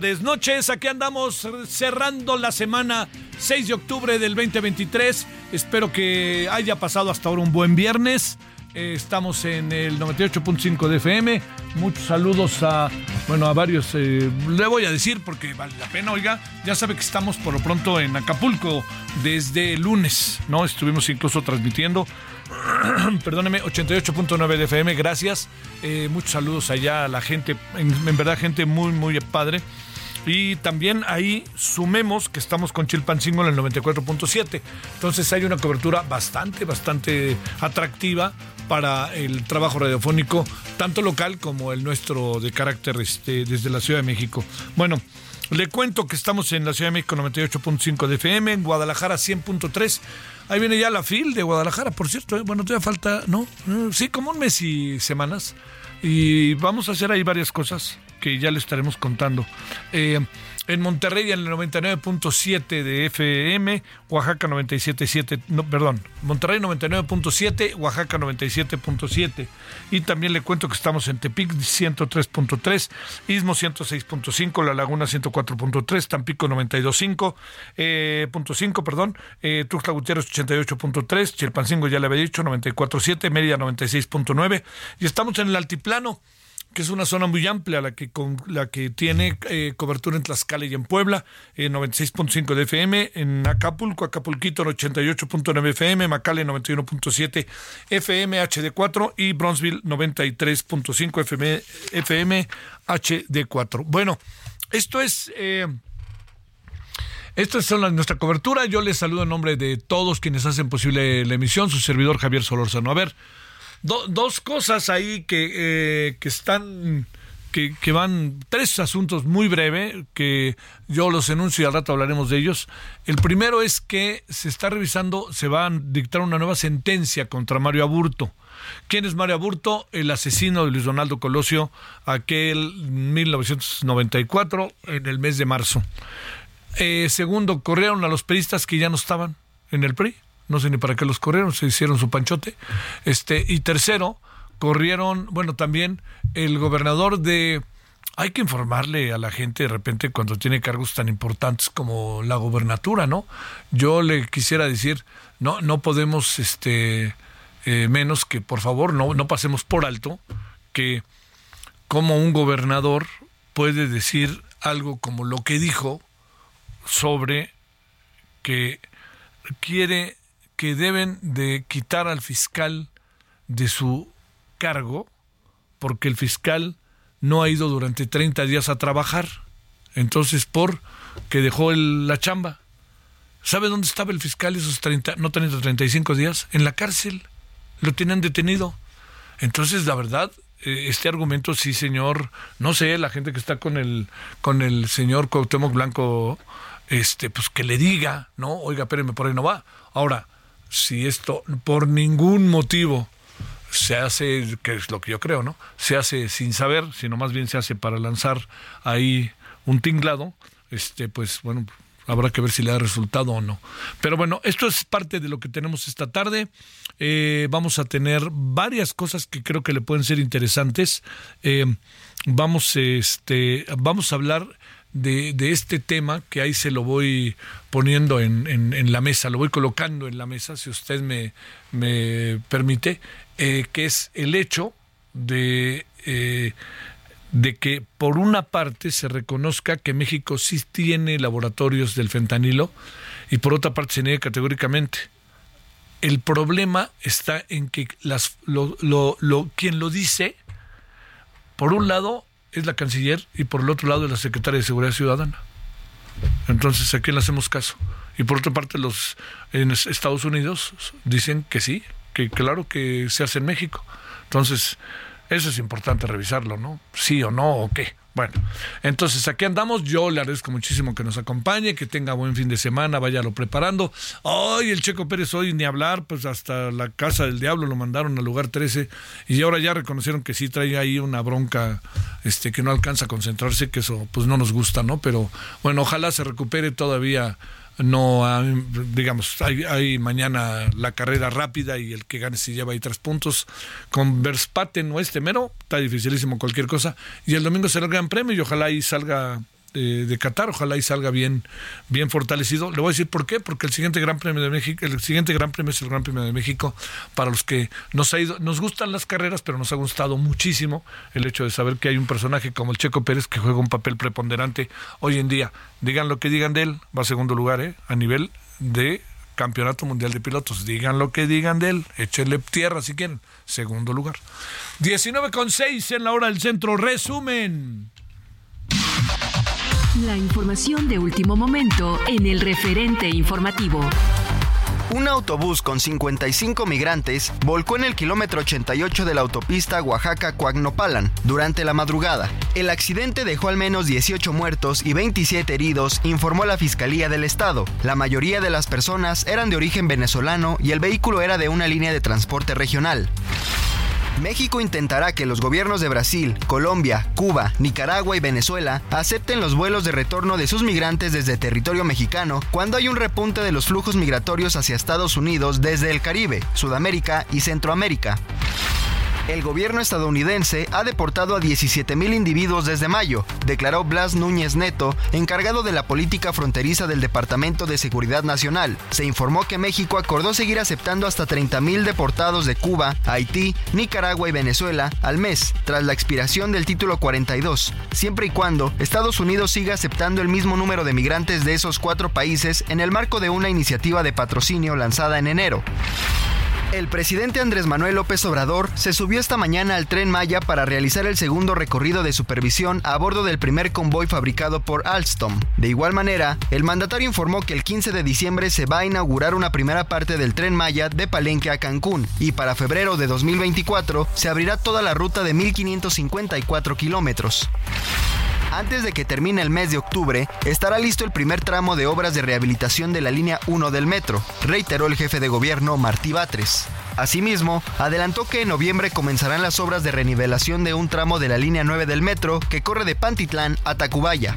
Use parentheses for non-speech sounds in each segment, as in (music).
Tardes, noches. Aquí andamos cerrando la semana 6 de octubre del 2023. Espero que haya pasado hasta ahora un buen viernes. Eh, estamos en el 98.5 de FM. Muchos saludos a, bueno, a varios. eh, le voy a decir porque vale la pena, oiga. Ya sabe que estamos por lo pronto en Acapulco desde lunes, ¿no? Estuvimos incluso transmitiendo (clears throat) perdóneme, 88.9 de FM, gracias. Eh, muchos saludos allá a la gente, en, verdad gente muy, muy padre. Y también ahí sumemos que estamos con Chilpancingo en el 94.7. Entonces hay una cobertura bastante, bastante atractiva para el trabajo radiofónico, tanto local como el nuestro de carácter este, desde la Ciudad de México. Bueno, le cuento que estamos en la Ciudad de México 98.5 de FM, en Guadalajara 100.3. Ahí viene ya la FIL de Guadalajara, por cierto. ¿eh? Bueno, todavía falta, ¿no? Eh, Sí, como un mes y semanas. Y vamos a hacer ahí varias cosas que ya le estaremos contando. Eh, en Monterrey en el 99.7 de FM, Oaxaca 97.7, no, perdón, Monterrey 99.7, Oaxaca 97.7. Y también le cuento que estamos en Tepic 103.3, Istmo 106.5, La Laguna 104.3, Tampico 92.5, eh, perdón, eh, Tuxtla Gutiérrez 88.3, Chilpancingo ya le había dicho 94.7, Mérida 96.9 y estamos en el altiplano que es una zona muy amplia, la que, con, la que tiene eh, cobertura en Tlaxcala y en Puebla, en 96.5 de FM, en Acapulco, Acapulquito 88.9 FM, Macale 91.7 FM HD4 y Bronzeville 93.5 FM, FM HD4. Bueno, esto es... Eh, esta es la- nuestra cobertura. Yo les saludo en nombre de todos quienes hacen posible la emisión. Su servidor Javier Solórzano. A ver, do- dos cosas ahí que, eh, que están, que, que van, tres asuntos muy breve, que yo los enuncio y al rato hablaremos de ellos. El primero es que se está revisando, se va a dictar una nueva sentencia contra Mario Aburto. ¿Quién es Mario Aburto? El asesino de Luis Donaldo Colosio, aquel 1994, en el mes de marzo. Eh, segundo, corrieron a los peristas que ya no estaban en el PRI. No sé ni para qué los corrieron, se hicieron su panchote. Este, y tercero, corrieron, bueno, también el gobernador de. Hay que informarle a la gente de repente cuando tiene cargos tan importantes como la gobernatura, ¿no? Yo le quisiera decir, no, no podemos, este, eh, menos que por favor no, no pasemos por alto que como un gobernador puede decir algo como lo que dijo sobre que quiere que deben de quitar al fiscal de su cargo porque el fiscal no ha ido durante 30 días a trabajar. Entonces, por que dejó la chamba. ¿Sabe dónde estaba el fiscal esos 30, no 30, 35 días? En la cárcel. Lo tienen detenido. Entonces, la verdad, eh, este argumento sí, señor, no sé, la gente que está con el con el señor Cuauhtémoc Blanco este pues que le diga, ¿no? Oiga, espéreme, por ahí no va. Ahora, si esto por ningún motivo se hace, que es lo que yo creo, ¿no? Se hace sin saber, sino más bien se hace para lanzar ahí un tinglado, este, pues bueno, habrá que ver si le da resultado o no. Pero bueno, esto es parte de lo que tenemos esta tarde. Eh, vamos a tener varias cosas que creo que le pueden ser interesantes. Eh, vamos, este, vamos a hablar de, este tema que ahí se lo voy poniendo en, en, en, la mesa, lo voy colocando en la mesa, si usted me, me permite, eh, que es el hecho de, eh, de que por una parte se reconozca que México sí tiene laboratorios del fentanilo y por otra parte se niega categóricamente. El problema está en que las, lo, lo, lo, quien lo dice, por un lado, es la canciller y por el otro lado es la secretaria de Seguridad Ciudadana. Entonces, ¿a quién le hacemos caso? Y por otra parte, los en Estados Unidos dicen que sí, que claro que se hace en México. Entonces, eso es importante revisarlo, ¿no? Sí o no o qué. Bueno, entonces aquí andamos. Yo le agradezco muchísimo que nos acompañe, que tenga buen fin de semana, váyalo preparando. Hoy el Checo Pérez, hoy ni hablar, pues hasta la casa del diablo lo mandaron al lugar 13 y ahora ya reconocieron que sí trae ahí una bronca este que no alcanza a concentrarse, que eso pues no nos gusta, ¿no? Pero bueno, ojalá se recupere todavía no digamos hay, hay, mañana la carrera rápida y el que gane se lleva ahí tres puntos. Con Verstappen o este mero está dificilísimo cualquier cosa. Y el domingo será el gran premio y ojalá ahí salga de, Qatar, ojalá y salga bien, bien fortalecido. Le voy a decir por qué, porque el siguiente Gran Premio de México, el siguiente Gran Premio es el Gran Premio de México, para los que nos ha ido, nos gustan las carreras, pero nos ha gustado muchísimo el hecho de saber que hay un personaje como el Checo Pérez que juega un papel preponderante hoy en día. Digan lo que digan de él, va a segundo lugar, ¿eh? a nivel de Campeonato Mundial de Pilotos. Digan lo que digan de él, échenle tierra si quieren. Segundo lugar. 19 con 6 en la hora del centro. Resumen. La información de último momento en el referente informativo. Un autobús con 55 migrantes volcó en el kilómetro 88 de la autopista Oaxaca-Coagnopalan durante la madrugada. El accidente dejó al menos 18 muertos y 27 heridos, informó la Fiscalía del Estado. La mayoría de las personas eran de origen venezolano y el vehículo era de una línea de transporte regional. México intentará que los gobiernos de Brasil, Colombia, Cuba, Nicaragua y Venezuela acepten los vuelos de retorno de sus migrantes desde territorio mexicano cuando hay un repunte de los flujos migratorios hacia Estados Unidos desde el Caribe, Sudamérica y Centroamérica. El gobierno estadounidense ha deportado a 17.000 individuos desde mayo, declaró Blas Núñez Neto, encargado de la política fronteriza del Departamento de Seguridad Nacional. Se informó que México acordó seguir aceptando hasta 30.000 deportados de Cuba, Haití, Nicaragua y Venezuela al mes, tras la expiración del título 42, siempre y cuando Estados Unidos siga aceptando el mismo número de migrantes de esos cuatro países en el marco de una iniciativa de patrocinio lanzada en enero. El presidente Andrés Manuel López Obrador se subió esta mañana al tren Maya para realizar el segundo recorrido de supervisión a bordo del primer convoy fabricado por Alstom. De igual manera, el mandatario informó que el 15 de diciembre se va a inaugurar una primera parte del tren Maya de Palenque a Cancún y para febrero de 2024 se abrirá toda la ruta de 1.554 kilómetros. Antes de que termine el mes de octubre, estará listo el primer tramo de obras de rehabilitación de la línea 1 del metro, reiteró el jefe de gobierno Martí Batres. Asimismo, adelantó que en noviembre comenzarán las obras de renivelación de un tramo de la línea 9 del metro que corre de Pantitlán a Tacubaya.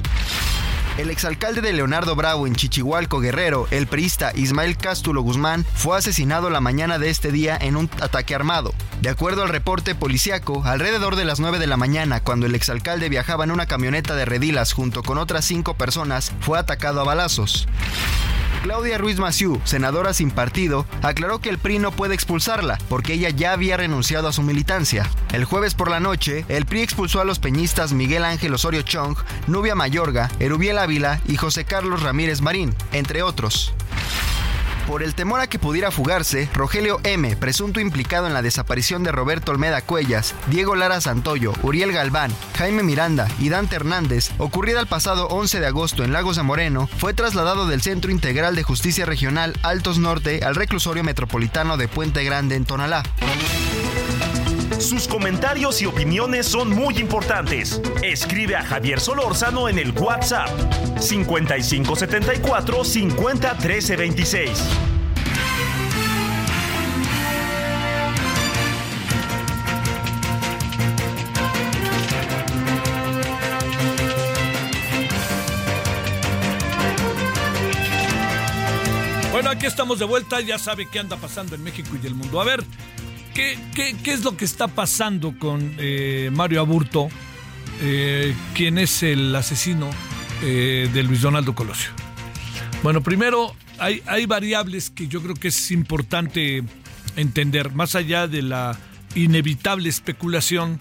El exalcalde de Leonardo Bravo en Chichihualco, Guerrero, el priista Ismael Cástulo Guzmán, fue asesinado la mañana de este día en un ataque armado. De acuerdo al reporte policiaco, alrededor de las 9 de la mañana, cuando el exalcalde viajaba en una camioneta de redilas junto con otras cinco personas, fue atacado a balazos. Claudia Ruiz Massieu, senadora sin partido, aclaró que el PRI no puede expulsarla porque ella ya había renunciado a su militancia. El jueves por la noche, el PRI expulsó a los peñistas Miguel Ángel Osorio Chong, Nubia Mayorga, Erubiel Ávila y José Carlos Ramírez Marín, entre otros. Por el temor a que pudiera fugarse, Rogelio M., presunto implicado en la desaparición de Roberto Olmeda Cuellas, Diego Lara Santoyo, Uriel Galván, Jaime Miranda y Dante Hernández, ocurrida el pasado 11 de agosto en Lagos de Moreno, fue trasladado del Centro Integral de Justicia Regional Altos Norte al reclusorio metropolitano de Puente Grande en Tonalá. Sus comentarios y opiniones son muy importantes. Escribe a Javier Solórzano en el WhatsApp 5574 50 Bueno, aquí estamos de vuelta. Ya sabe qué anda pasando en México y el mundo. A ver, ¿qué, es lo que está pasando con eh, Mario Aburto, eh, quien es el asesino eh, de Luis Donaldo Colosio? Bueno, primero hay, hay variables que yo creo que es importante entender, más allá de la inevitable especulación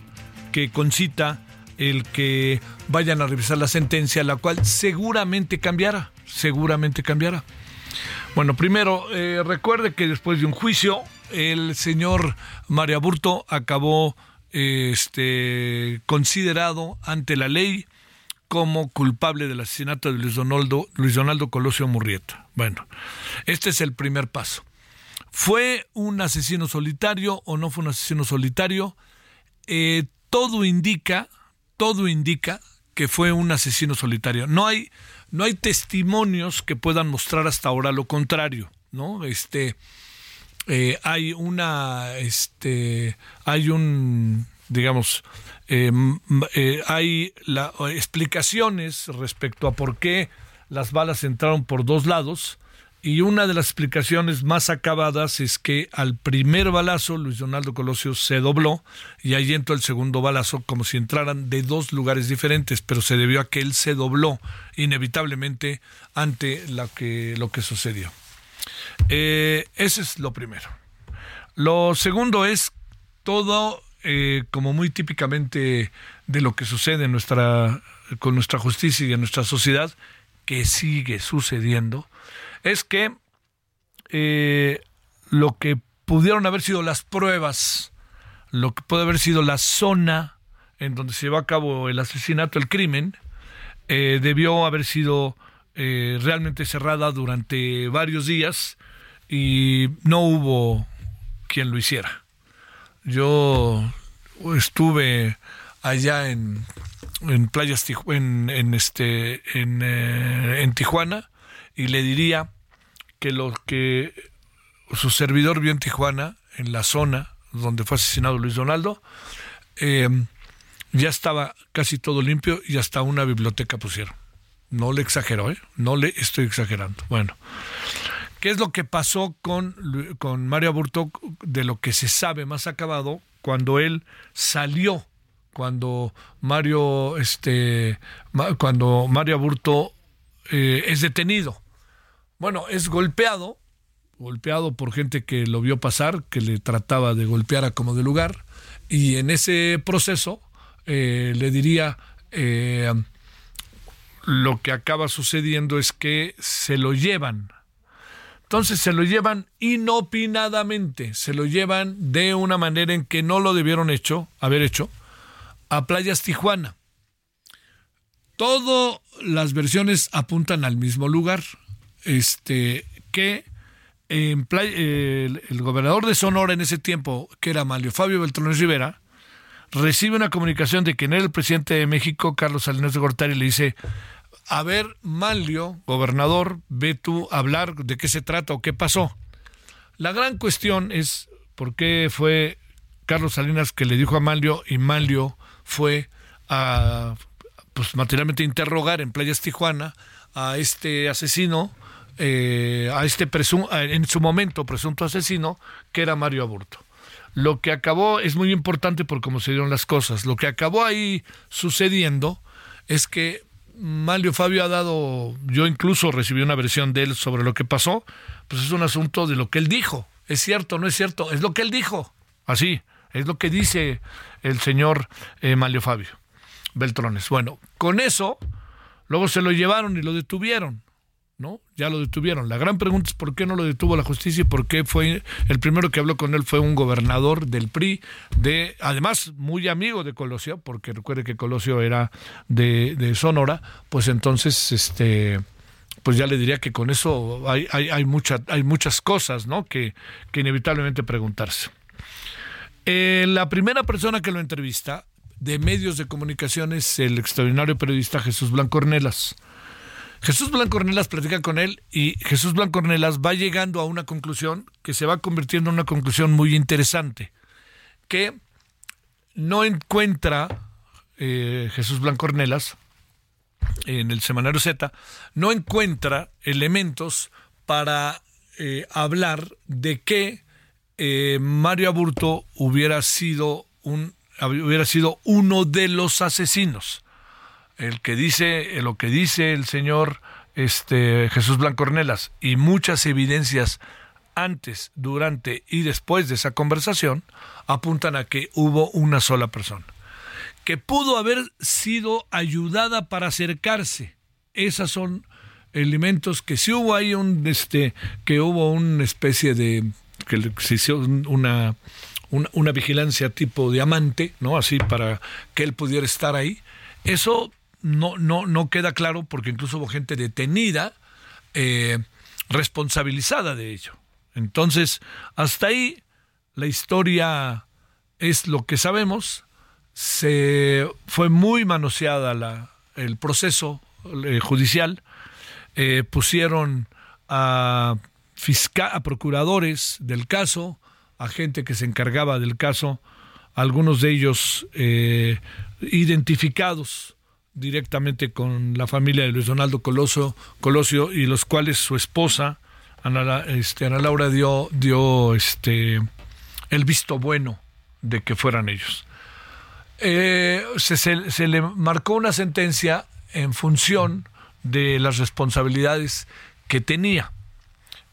que concita el que vayan a revisar la sentencia, la cual seguramente cambiará, seguramente cambiará. Bueno, primero, eh, recuerde que después de un juicio, el señor Mario Aburto acabó este, considerado ante la ley como culpable del asesinato de Luis Donaldo, Luis Donaldo Colosio Murrieta. Bueno, este es el primer paso. ¿Fue un asesino solitario o no fue un asesino solitario? Eh, todo indica, todo indica que fue un asesino solitario. No hay, no hay testimonios que puedan mostrar hasta ahora lo contrario, ¿no? Este, eh, hay una, este, hay un, digamos, eh, eh, hay la, explicaciones respecto a por qué las balas entraron por dos lados y una de las explicaciones más acabadas es que al primer balazo Luis Donaldo Colosio se dobló y ahí entró el segundo balazo como si entraran de dos lugares diferentes, pero se debió a que él se dobló inevitablemente ante lo que, lo que sucedió. Eh, ese es lo primero. Lo segundo es todo eh, como muy típicamente de lo que sucede en nuestra, con nuestra justicia y en nuestra sociedad, que sigue sucediendo es que eh, lo que pudieron haber sido las pruebas, lo que puede haber sido la zona en donde se llevó a cabo el asesinato, el crimen, eh, debió haber sido eh, realmente cerrada durante varios días y no hubo quien lo hiciera. Yo estuve allá en, en playas en, este en, en Tijuana y le diría que lo que su servidor vio en Tijuana, en la zona donde fue asesinado Luis Donaldo, eh, ya estaba casi todo limpio y hasta una biblioteca pusieron. No le exagero, ¿eh? No le estoy exagerando. Bueno, ¿qué es lo que pasó con, con Mario Aburto de lo que se sabe más acabado cuando él salió? Cuando Mario, este, cuando Mario Aburto eh, es detenido bueno, es golpeado, golpeado por gente que lo vio pasar, que le trataba de golpear a como de lugar, y en ese proceso eh, le diría, eh, lo que acaba sucediendo es que se lo llevan. Entonces se lo llevan inopinadamente, se lo llevan de una manera en que no lo debieron hecho, haber hecho, a Playas Tijuana. Todas las versiones apuntan al mismo lugar, este, que el, gobernador de Sonora en ese tiempo, que era Mario Fabio Beltrones Rivera, recibe una comunicación de que era el presidente de México, Carlos Salinas de Gortari, le dice, a ver, Manlio, gobernador, ve tú hablar de qué se trata o qué pasó. La gran cuestión es por qué fue Carlos Salinas que le dijo a Manlio y Manlio fue a pues materialmente interrogar en Playas Tijuana a este asesino eh, a este en su momento presunto asesino, que era Mario Aburto. Lo que acabó es muy importante por cómo se dieron las cosas. Lo que acabó ahí sucediendo es que Mario Fabio ha dado, yo incluso recibí una versión de él sobre lo que pasó, pues es un asunto de lo que él dijo. ¿Es cierto no es cierto? Es lo que él dijo. Así, es lo que dice el señor eh, Fabio Beltrones. Bueno, con eso, luego se lo llevaron y lo detuvieron. ¿No? Ya lo detuvieron. La gran pregunta es por qué no lo detuvo la justicia y por qué fue el primero que habló con él fue un gobernador del PRI, de además muy amigo de Colosio, porque recuerde que Colosio era de, Sonora, pues entonces este pues ya le diría que con eso hay, hay, hay, hay muchas cosas ¿no? que, que inevitablemente preguntarse. Eh, la primera persona que lo entrevista de medios de comunicación es el extraordinario periodista Jesús Blanco Ornelas. Jesús Blanco Ornelas platica con él y Jesús Blanco Ornelas va llegando a una conclusión que se va convirtiendo en una conclusión muy interesante, que no encuentra eh, Jesús Blanco Ornelas en el semanario Z, no encuentra elementos para eh, hablar de que eh, Mario Aburto hubiera sido un hubiera sido uno de los asesinos. El que dice, lo que dice el señor este, Jesús Blanco Ornelas y muchas evidencias antes, durante y después de esa conversación apuntan a que hubo una sola persona que pudo haber sido ayudada para acercarse. Esas son elementos que si hubo ahí un este que hubo una especie de que se hizo una, una vigilancia tipo diamante, ¿no? Así para que él pudiera estar ahí. Eso no, no, no queda claro porque incluso hubo gente detenida, eh, responsabilizada de ello. Entonces, hasta ahí la historia es lo que sabemos. Se fue muy manoseada la, el proceso eh, judicial. Eh, pusieron a, a procuradores del caso, a gente que se encargaba del caso, algunos de ellos identificados directamente con la familia de Luis Donaldo Coloso, Colosio y los cuales su esposa Ana, este, Ana Laura dio, dio este, el visto bueno de que fueran ellos. Eh, se, se, le marcó una sentencia en función de las responsabilidades que tenía.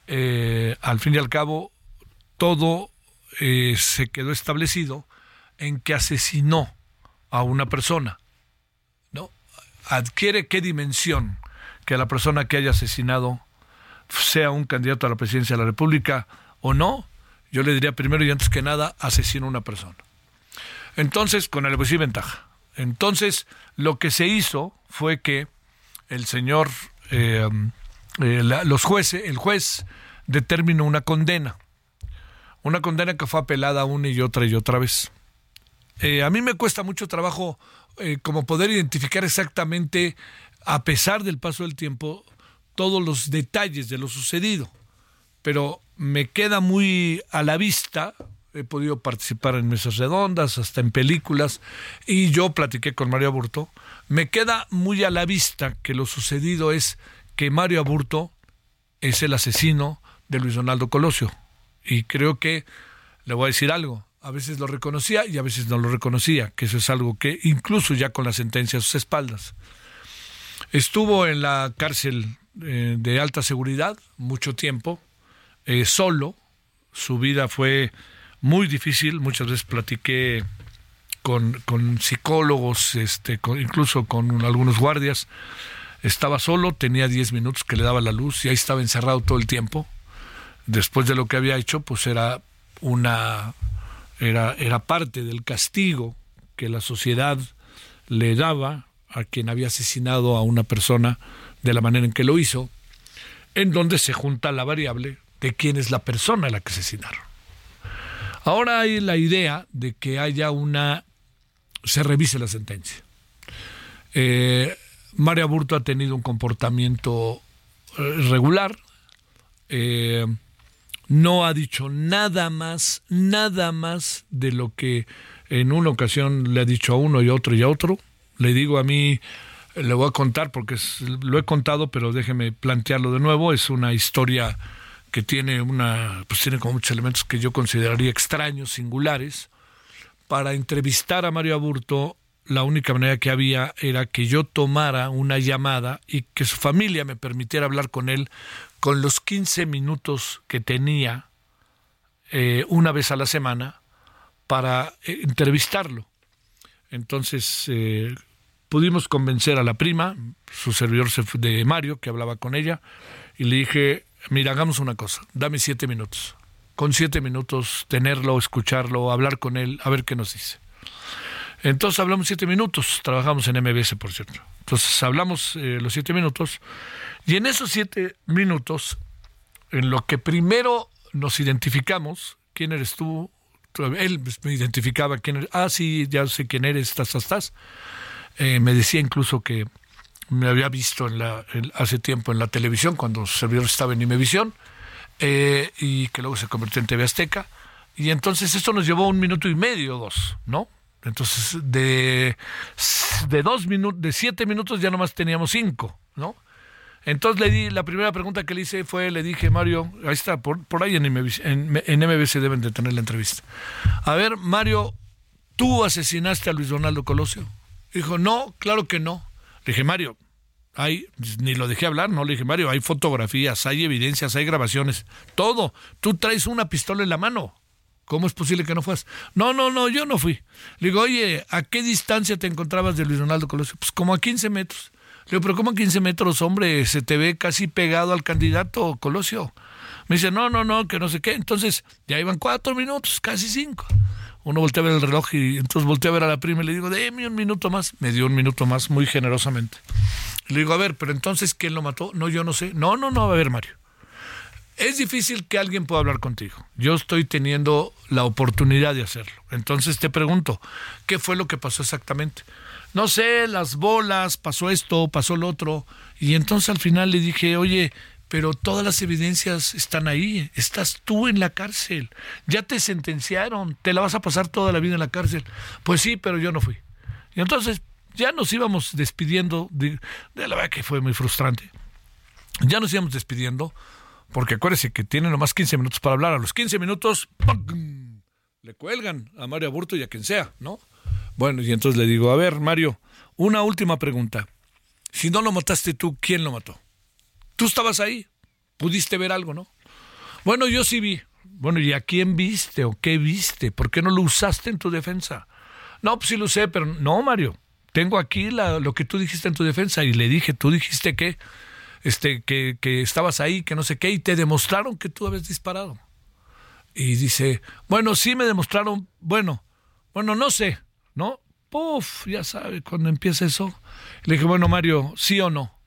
Eh, al fin y al cabo, todo eh, se quedó establecido en que asesinó a una persona adquiere qué dimensión que la persona que haya asesinado sea un candidato a la presidencia de la República o no, yo le diría primero y antes que nada, asesino a una persona. Entonces, con alevosía y ventaja. Entonces, lo que se hizo fue que el señor, eh, eh, los jueces, el juez determinó una condena. Una condena que fue apelada una y otra y otra vez. Eh, a mí me cuesta mucho trabajo eh, como poder identificar exactamente, a pesar del paso del tiempo, todos los detalles de lo sucedido. Pero me queda muy a la vista, he podido participar en mesas redondas, hasta en películas, y yo platiqué con Mario Aburto, me queda muy a la vista que lo sucedido es que Mario Aburto es el asesino de Luis Donaldo Colosio. Y creo que le voy a decir algo, a veces lo reconocía y a veces no lo reconocía, que eso es algo que incluso ya con la sentencia a sus espaldas. Estuvo en la cárcel eh, de alta seguridad mucho tiempo, eh, solo, su vida fue muy difícil, muchas veces platiqué con, psicólogos, este, incluso con algunos guardias, estaba solo, tenía 10 minutos que le daba la luz y ahí estaba encerrado todo el tiempo. Después de lo que había hecho, pues era una era, era parte del castigo que la sociedad le daba a quien había asesinado a una persona de la manera en que lo hizo, en donde se junta la variable de quién es la persona a la que asesinaron. Ahora hay la idea de que haya una... se revise la sentencia. Eh, María Burto ha tenido un comportamiento eh, regular. Eh, no ha dicho nada más, nada más de lo que en una ocasión le ha dicho a uno y a otro y a otro. Le digo a mí, le voy a contar porque lo he contado, pero déjeme plantearlo de nuevo. Es una historia que tiene una, pues tiene como muchos elementos que yo consideraría extraños, singulares. Para entrevistar a Mario Aburto, la única manera que había era que yo tomara una llamada y que su familia me permitiera hablar con él con los 15 minutos que tenía eh, una vez a la semana para eh, entrevistarlo. Entonces eh, pudimos convencer a la prima, su servidor de Mario, que hablaba con ella, y le dije, mira, hagamos una cosa, dame siete minutos. Con siete minutos tenerlo, escucharlo, hablar con él, a ver qué nos dice. Entonces hablamos siete minutos, trabajamos en MBS, por cierto. Entonces hablamos los siete minutos y en esos siete minutos, en lo que primero nos identificamos, ¿quién eres tú? Él me identificaba quién eres. Ah, sí, ya sé quién eres, estás, estás. Eh, me decía incluso que me había visto en la, hace tiempo en la televisión, cuando su servidor estaba en Imevisión, eh, y que luego se convirtió en TV Azteca. Y entonces esto nos llevó un minuto y medio, dos, ¿no? Entonces, de, de dos minutos, de siete minutos ya nomás teníamos cinco, ¿no? Entonces le di, la primera pregunta que le hice fue, le dije, Mario, ahí está, por, por ahí en MBC, en, en MBC deben de tener la entrevista. A ver, Mario, ¿tú asesinaste a Luis Donaldo Colosio? Dijo, no, claro que no. Le dije, Mario, hay, ni lo dejé hablar, no le dije, Mario, hay fotografías, hay evidencias, hay grabaciones, todo. Tú traes una pistola en la mano. ¿Cómo es posible que no fueras? No, no, no, yo no fui. Le digo, oye, ¿a qué distancia te encontrabas de Luis Donaldo Colosio? Pues como a 15 metros. Le digo, pero ¿cómo a 15 metros, hombre? Se te ve casi pegado al candidato Colosio. Me dice, no, no, no, que no sé qué. Entonces, ya iban cuatro minutos, casi cinco. Uno voltea a ver el reloj y entonces volteé a ver a la prima y le digo, déme un minuto más. Me dio un minuto más, muy generosamente. Le digo, a ver, pero entonces, ¿quién lo mató? No, yo no sé. No, no, no, a ver, Mario. Es difícil que alguien pueda hablar contigo. Yo estoy teniendo la oportunidad de hacerlo. Entonces te pregunto, ¿qué fue lo que pasó exactamente? No sé, las bolas, pasó esto, pasó lo otro. Y entonces al final le dije, oye, pero todas las evidencias están ahí. Estás tú en la cárcel. Ya te sentenciaron. Te la vas a pasar toda la vida en la cárcel. Pues sí, pero yo no fui. Y entonces ya nos íbamos despidiendo. De, de la verdad que fue muy frustrante. Ya nos íbamos despidiendo porque acuérdese que tiene nomás 15 minutos para hablar. A los 15 minutos le cuelgan a Mario Aburto y a quien sea, ¿no? Bueno, y entonces le digo, a ver, Mario, una última pregunta. Si no lo mataste tú, ¿quién lo mató? Tú estabas ahí, pudiste ver algo, ¿no? Bueno, yo sí vi. Bueno, ¿y a quién viste o qué viste? ¿Por qué no lo usaste en tu defensa? No, pues sí lo sé, pero no, Mario. Tengo aquí lo que tú dijiste en tu defensa y le dije, tú dijiste que este, que, que estabas ahí, que no sé qué, y te demostraron que tú habías disparado. Y dice, bueno, sí me demostraron, bueno, bueno, no sé, ¿no? Puf, ya sabe, cuando empieza eso. Le dije, bueno, Mario, ¿sí o no?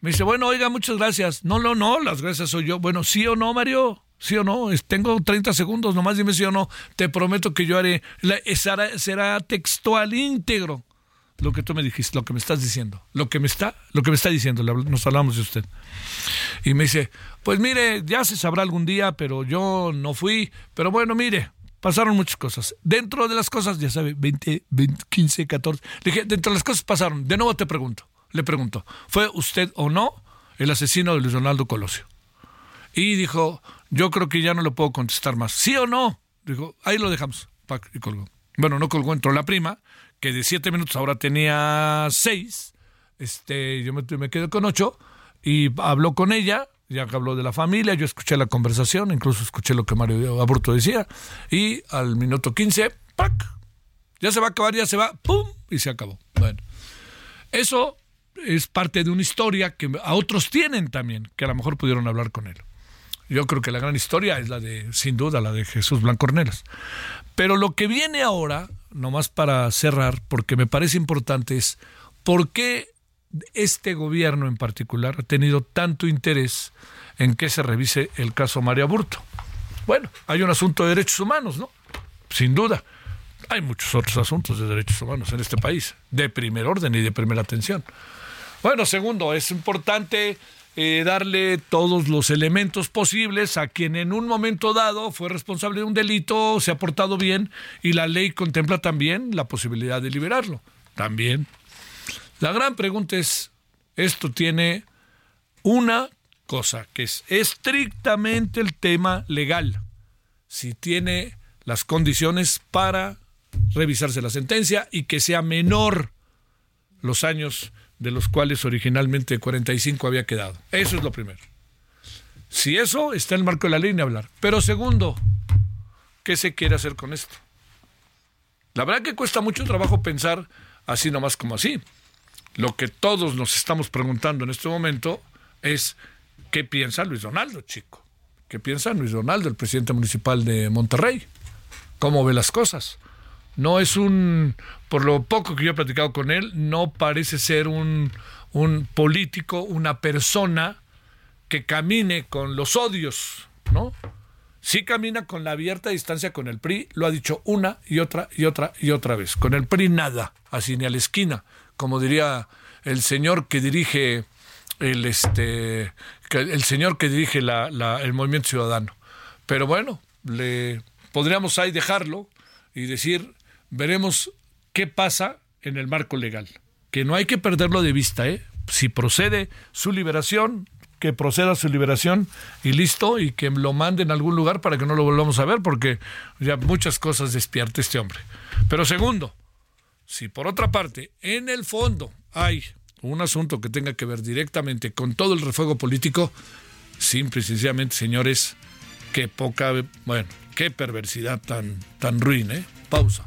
Me dice, bueno, oiga, muchas gracias. No, no, no, las gracias soy yo. Bueno, ¿sí o no, Mario? ¿Sí o no? Tengo 30 segundos, nomás dime sí o no. Te prometo que yo haré, la, será, será textual íntegro lo que tú me dijiste, lo que me estás diciendo, lo que me está, lo que me está diciendo, nos hablamos de usted. Y me dice, pues mire, ya se sabrá algún día, pero yo no fui, pero bueno, mire, pasaron muchas cosas. Dentro de las cosas, ya sabe, 20, 20 15, 14. Le dije, dentro de las cosas pasaron. De nuevo te pregunto, le pregunto, ¿fue usted o no el asesino de Luis Ronaldo Colosio? Y dijo, yo creo que ya no le puedo contestar más. ¿Sí o no? Dijo, ahí lo dejamos. Y colgó. Bueno, no colgó, entró la prima que de siete minutos ahora tenía seis, este, yo me, quedé con ocho, y habló con ella, ya que habló de la familia, yo escuché la conversación, incluso escuché lo que Mario Aburto decía, y al minuto quince, ¡pac! Ya se va a acabar, ya se va, ¡pum! Y se acabó. Bueno, eso es parte de una historia que a otros tienen también, que a lo mejor pudieron hablar con él. Yo creo que la gran historia es la de, sin duda, la de Jesús Blancornelas. Pero lo que viene ahora nomás para cerrar, porque me parece importante, es por qué este gobierno en particular ha tenido tanto interés en que se revise el caso María Burto. Bueno, hay un asunto de derechos humanos, ¿no? Sin duda. Hay muchos otros asuntos de derechos humanos en este país, de primer orden y de primera atención. Bueno, segundo, es importante eh, darle todos los elementos posibles a quien en un momento dado fue responsable de un delito, se ha portado bien y la ley contempla también la posibilidad de liberarlo. También. La gran pregunta es, esto tiene una cosa, que es estrictamente el tema legal. Si tiene las condiciones para revisarse la sentencia y que sea menor los años de los cuales originalmente 45 había quedado. Eso es lo primero. Si eso está en el marco de la ley, hablar. Pero segundo, ¿qué se quiere hacer con esto? La verdad que cuesta mucho trabajo pensar así nomás como así. Lo que todos nos estamos preguntando en este momento es ¿qué piensa Luis Donaldo, chico? ¿Qué piensa Luis Donaldo, el presidente municipal de Monterrey? ¿Cómo ve las cosas? No es un, por lo poco que yo he platicado con él, no parece ser un, un político, una persona que camine con los odios, ¿no? Sí camina con la abierta distancia con el PRI, lo ha dicho una y otra y otra y otra vez. Con el PRI nada, así ni a la esquina, como diría el señor que dirige el este el señor que dirige la, el movimiento ciudadano. Pero bueno, le podríamos ahí dejarlo y decir veremos qué pasa en el marco legal. Que no hay que perderlo de vista, ¿eh? si procede su liberación, que proceda su liberación y listo, y que lo manden a algún lugar para que no lo volvamos a ver, porque ya muchas cosas despierta este hombre. Pero segundo, si por otra parte, en el fondo hay un asunto que tenga que ver directamente con todo el refuego político, simple y sencillamente, señores, qué poca, bueno, qué perversidad tan, tan ruin, ¿eh? Pausa.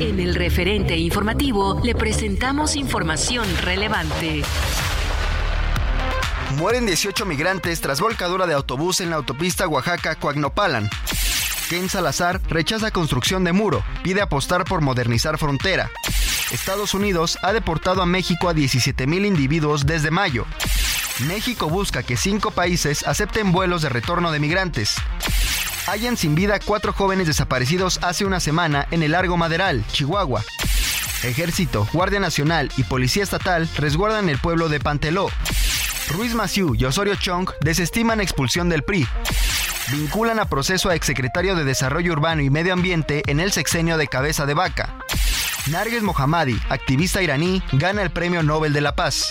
En el referente informativo le presentamos información relevante. Mueren 18 migrantes tras volcadura de autobús en la autopista Oaxaca-Coagnopalan. Ken Salazar rechaza construcción de muro, pide apostar por modernizar frontera. Estados Unidos ha deportado a México a 17.000 individuos desde mayo. México busca que cinco países acepten vuelos de retorno de migrantes. Hayan sin vida cuatro jóvenes desaparecidos hace una semana en el Largo Maderal, Chihuahua. Ejército, Guardia Nacional y Policía Estatal resguardan el pueblo de Panteló. Ruiz Maciú y Osorio Chong desestiman expulsión del PRI. Vinculan a proceso a exsecretario de Desarrollo Urbano y Medio Ambiente en el sexenio de Cabeza de Vaca. Narges Mohammadi, activista iraní, gana el Premio Nobel de la Paz.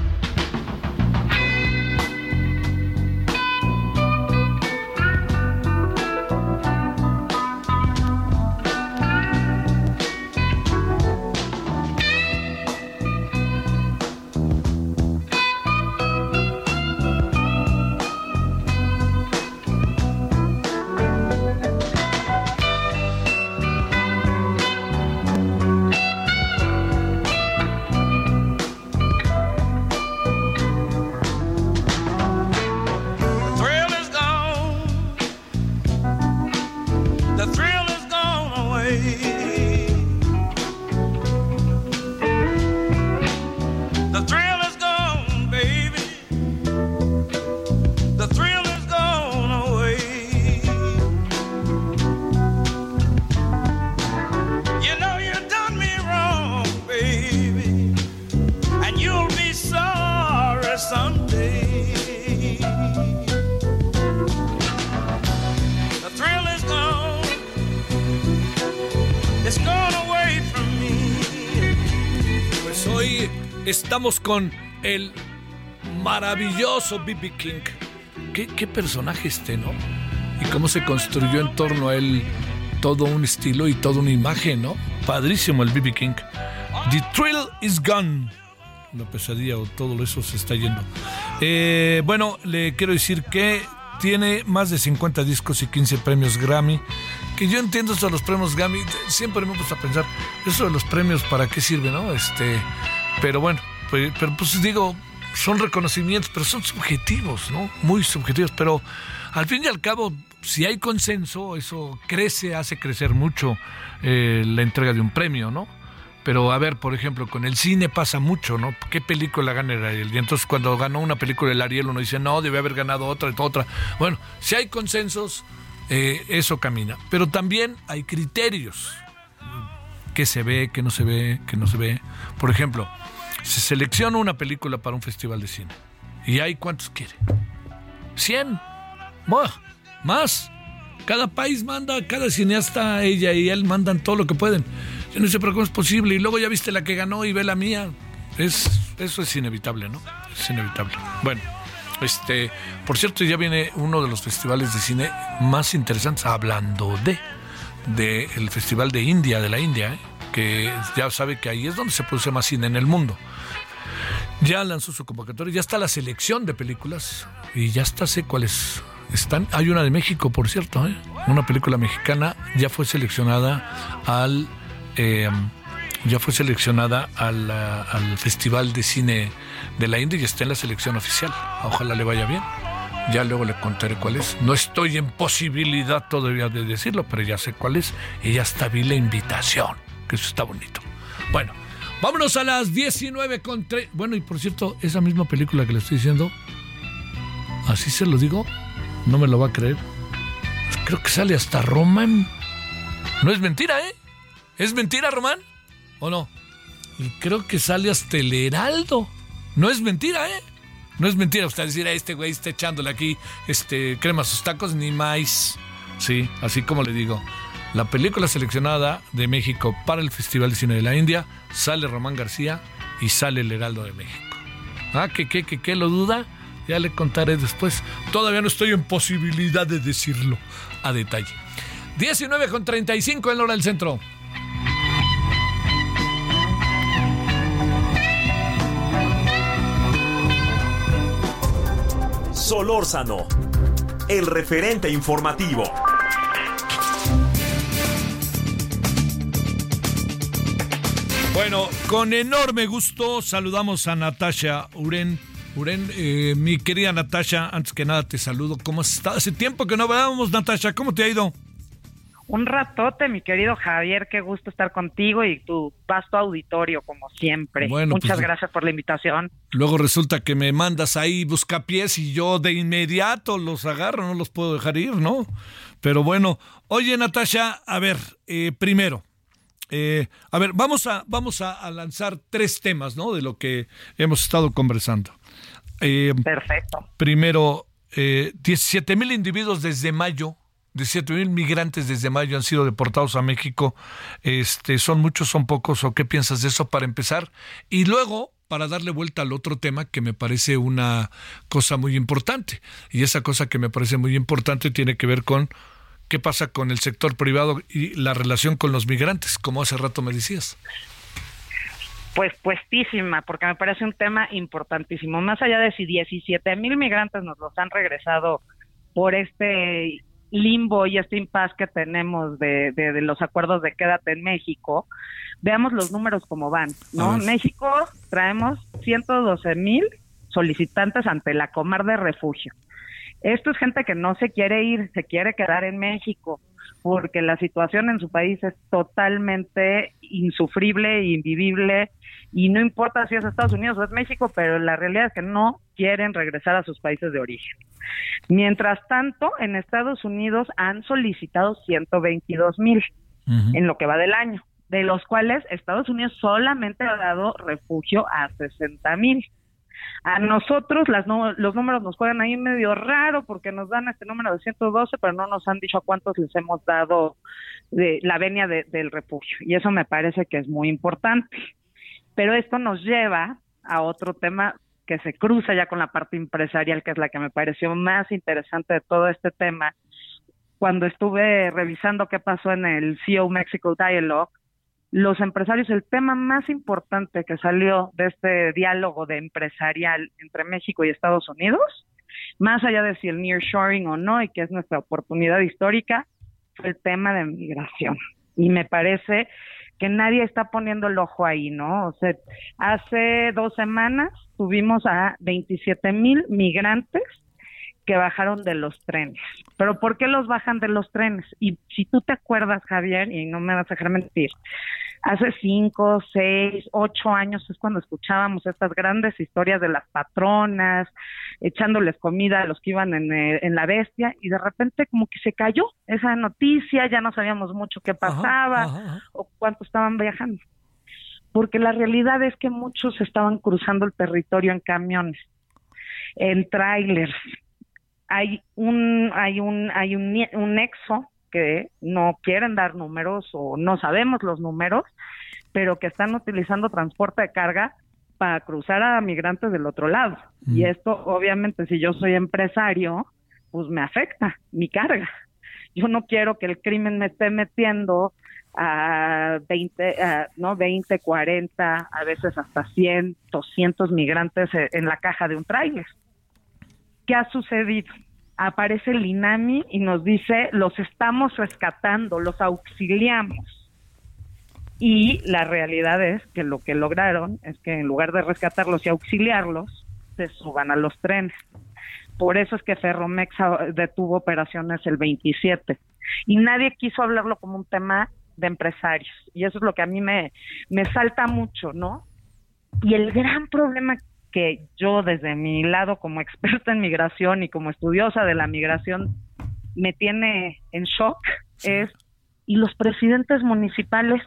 Estamos con el maravilloso B.B. King. ¿Qué, personaje este, ¿no? Y cómo se construyó en torno a él todo un estilo y toda una imagen, ¿no? Padrísimo el B.B. King. The thrill is gone. La pesadilla o todo eso se está yendo. Eh, bueno, le quiero decir que tiene más de 50 discos y 15 premios Grammy. Que yo entiendo eso de los premios Grammy. Siempre me gusta pensar, eso de los premios, ¿para qué sirve, no? Este, pero bueno, pues, pero pues digo, son reconocimientos, pero son subjetivos, ¿no? Muy subjetivos. Pero al fin y al cabo, si hay consenso, eso crece, hace crecer mucho eh, la entrega de un premio, ¿no? Pero a ver, por ejemplo, con el cine pasa mucho, ¿no? ¿Qué película gana el Ariel? Y entonces cuando ganó una película el Ariel uno dice, no, debe haber ganado otra, otra. Bueno, si hay consensos, eh, eso camina. Pero también hay criterios. ¿Qué se ve, qué no se ve, qué no se ve? Por ejemplo, se selecciona una película para un festival de cine. ¿Y hay cuántos quiere? ¿100? Buah, ¿Más? Cada país manda, cada cineasta, ella y él mandan todo lo que pueden. Yo no sé pero cómo es posible. Y luego ya viste la que ganó y ve la mía. Es, eso es inevitable, ¿no? Es inevitable. Bueno, este, por cierto, ya viene uno de los festivales de cine más interesantes, hablando de, de el Festival de India, de la India, ¿eh? que ya sabe que ahí es donde se produce más cine en el mundo. Ya lanzó su convocatoria, ya está la selección de películas y ya está sé cuáles están. Hay una de México, por cierto, ¿eh? una película mexicana ya fue seleccionada al eh, ya fue seleccionada al, al Festival de Cine de la India y está en la selección oficial. Ojalá le vaya bien. Ya luego le contaré cuál es. No estoy en posibilidad todavía de decirlo, pero ya sé cuál es. Y ya está vi la invitación, que eso está bonito. Bueno, vámonos a las 19 con tre- Bueno, y por cierto, esa misma película que le estoy diciendo, así se lo digo, no me lo va a creer. Creo que sale hasta Román. No es mentira, ¿eh? ¿Es mentira, Román? ¿O no? Y creo que sale hasta el Heraldo. No es mentira, ¿eh? No es mentira usted decir a este güey está echándole aquí este crema a sus tacos ni más. Sí, así como le digo. La película seleccionada de México para el Festival de Cine de la India sale Román García y sale el Heraldo de México. Ah, que qué, que qué, lo duda. Ya le contaré después. Todavía no estoy en posibilidad de decirlo a detalle. 19 con 35 en la hora del centro. Solórzano, el referente informativo. Bueno, con enorme gusto saludamos a Natasha Uren. Uren, eh, mi querida Natasha, antes que nada te saludo. ¿Cómo has estado? Hace tiempo que no hablábamos, Natasha. ¿Cómo te ha ido? Un ratote, mi querido Javier, qué gusto estar contigo y tu vasto auditorio, como siempre. Bueno, Muchas pues, gracias por la invitación. Luego resulta que me mandas ahí buscapiés y yo de inmediato los agarro, no los puedo dejar ir, ¿no? Pero bueno, oye Natasha, a ver, eh, primero, eh, a ver, vamos a, vamos a, a lanzar tres temas, ¿no? De lo que hemos estado conversando. Eh, Perfecto. Primero, eh, 17 mil individuos desde mayo, 17 mil migrantes desde mayo han sido deportados a México. Este, ¿Son muchos, son pocos? ¿O qué piensas de eso para empezar? Y luego, para darle vuelta al otro tema que me parece una cosa muy importante. Y esa cosa que me parece muy importante tiene que ver con qué pasa con el sector privado y la relación con los migrantes, como hace rato me decías. Pues puestísima, porque me parece un tema importantísimo. Más allá de si 17 mil migrantes nos los han regresado por este limbo y este impas que tenemos de, de, de los acuerdos de quédate en México, veamos los números como van. ¿no? Ver. México traemos 112 mil solicitantes ante la Comar de Refugio. Esto es gente que no se quiere ir, se quiere quedar en México, porque la situación en su país es totalmente insufrible invivible, y no importa si es Estados Unidos o es México, pero la realidad es que no quieren regresar a sus países de origen. Mientras tanto, en Estados Unidos han solicitado 122 mil en lo que va del año, de los cuales Estados Unidos solamente ha dado refugio a 60 mil. A nosotros las no- los números nos juegan ahí medio raro porque nos dan este número de 112, pero no nos han dicho a cuántos les hemos dado de la venia de- del refugio. Y eso me parece que es muy importante. Pero esto nos lleva a otro tema que se cruza ya con la parte empresarial, que es la que me pareció más interesante de todo este tema. Cuando estuve revisando qué pasó en el CEO Mexico Dialogue, los empresarios, el tema más importante que salió de este diálogo de empresarial entre México y Estados Unidos, más allá de si el nearshoring o no, y que es nuestra oportunidad histórica, fue el tema de migración. Y me parece que nadie está poniendo el ojo ahí, ¿no? O sea, hace dos semanas tuvimos a 27 mil migrantes que bajaron de los trenes. Pero ¿por qué los bajan de los trenes? Y si tú te acuerdas, Javier, y no me vas a dejar mentir, hace cinco, seis, ocho años es cuando escuchábamos estas grandes historias de las patronas, echándoles comida a los que iban en, eh, en la bestia, y de repente como que se cayó esa noticia, ya no sabíamos mucho qué pasaba Ajá, ajá. o cuánto estaban viajando. Porque la realidad es que muchos estaban cruzando el territorio en camiones, en trailers. Hay un hay un hay un, un nexo que no quieren dar números o no sabemos los números, pero que están utilizando transporte de carga para cruzar a migrantes del otro lado. Y esto, obviamente, si yo soy empresario, pues me afecta mi carga. Yo no quiero que el crimen me esté metiendo a 20, a, no 20, 40, a veces hasta 100, 200 migrantes en la caja de un tráiler. ¿Qué ha sucedido? Aparece el y nos dice, los estamos rescatando, los auxiliamos. Y la realidad es que lo que lograron es que en lugar de rescatarlos y auxiliarlos, se suban a los trenes. Por eso es que Ferromex detuvo operaciones el 27. Y nadie quiso hablarlo como un tema de empresarios. Y eso es lo que a mí me, me salta mucho, ¿no? Y el gran problema que yo desde mi lado como experta en migración y como estudiosa de la migración me tiene en shock es, ¿y los presidentes municipales?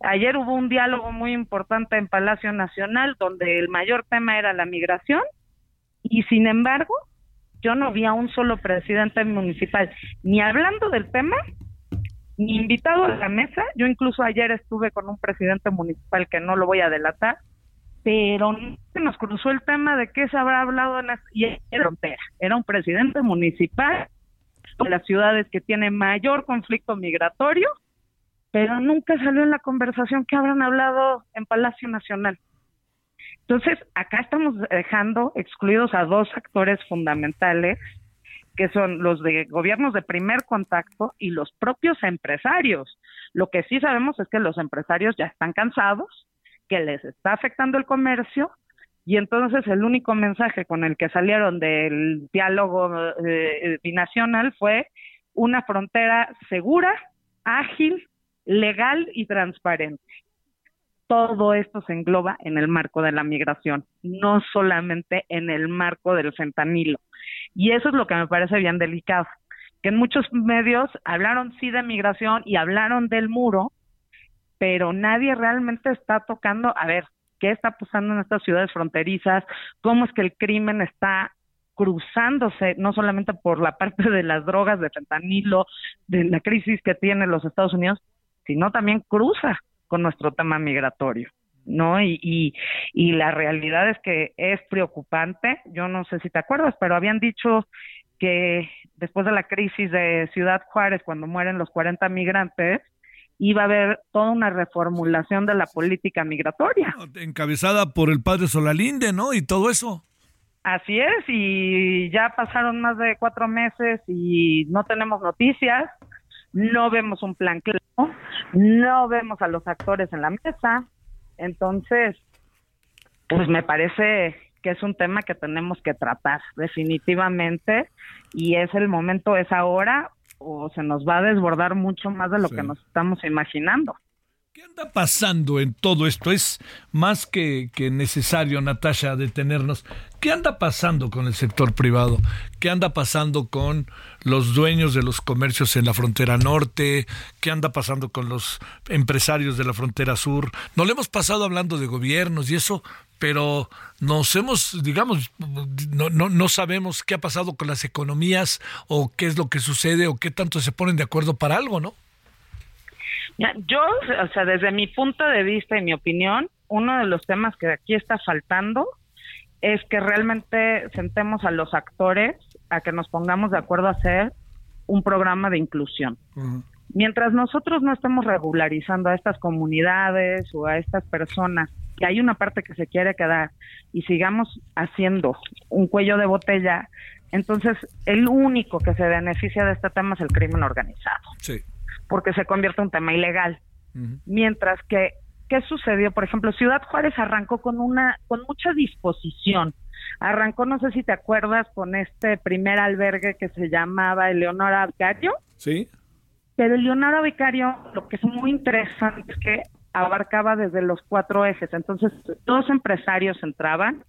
Ayer hubo un diálogo muy importante en Palacio Nacional donde el mayor tema era la migración y sin embargo yo no vi a un solo presidente municipal ni hablando del tema ni invitado a la mesa. Yo incluso ayer estuve con un presidente municipal que no lo voy a delatar, pero se nos cruzó el tema de qué se habrá hablado en la frontera. Era un presidente municipal de las ciudades que tienen mayor conflicto migratorio, pero nunca salió en la conversación que habrán hablado en Palacio Nacional. Entonces, acá estamos dejando excluidos a dos actores fundamentales, que son los de gobiernos de primer contacto y los propios empresarios. Lo que sí sabemos es que los empresarios ya están cansados, que les está afectando el comercio y entonces el único mensaje con el que salieron del diálogo eh, binacional fue una frontera segura, ágil, legal y transparente. Todo esto se engloba en el marco de la migración, no solamente en el marco del fentanilo. Y eso es lo que me parece bien delicado, que en muchos medios hablaron sí de migración y hablaron del muro, pero nadie realmente está tocando, a ver, qué está pasando en estas ciudades fronterizas, cómo es que el crimen está cruzándose no solamente por la parte de las drogas, de fentanilo, de la crisis que tienen los Estados Unidos, sino también cruza con nuestro tema migratorio. ¿no? Y, y, y la realidad es que es preocupante. Yo no sé si te acuerdas, pero habían dicho que después de la crisis de Ciudad Juárez, cuando mueren los 40 migrantes, iba a haber toda una reformulación de la política migratoria. Encabezada por el padre Solalinde, ¿no? Y todo eso. Así es, y ya pasaron más de cuatro meses y no tenemos noticias, no vemos un plan claro, no vemos a los actores en la mesa, entonces, pues me parece que es un tema que tenemos que tratar definitivamente y es el momento, es ahora o se nos va a desbordar mucho más de lo que nos estamos imaginando. ¿Qué anda pasando en todo esto? Es más que, que, necesario, Natasha, detenernos. ¿Qué anda pasando con el sector privado? ¿Qué anda pasando con los dueños de los comercios en la frontera norte? ¿Qué anda pasando con los empresarios de la frontera sur? No le hemos pasado hablando de gobiernos y eso, pero nos hemos, digamos, no, no, no sabemos qué ha pasado con las economías o qué es lo que sucede o qué tanto se ponen de acuerdo para algo, ¿no? Yo, o sea, desde mi punto de vista y mi opinión, uno de los temas que aquí está faltando es que realmente sentemos a los actores a que nos pongamos de acuerdo a hacer un programa de inclusión. Mientras nosotros no estemos regularizando a estas comunidades o a estas personas que hay una parte que se quiere quedar y sigamos haciendo un cuello de botella, entonces el único que se beneficia de este tema es el crimen organizado. Sí. Porque se convierte en un tema ilegal. Mientras que, ¿qué sucedió? Por ejemplo, Ciudad Juárez arrancó con una, con mucha disposición. Arrancó, no sé si te acuerdas, con este primer albergue que se llamaba Eleonora Vicario. Sí. Pero Eleonora Vicario, lo que es muy interesante es que abarcaba desde los cuatro ejes. Entonces, dos empresarios entraban,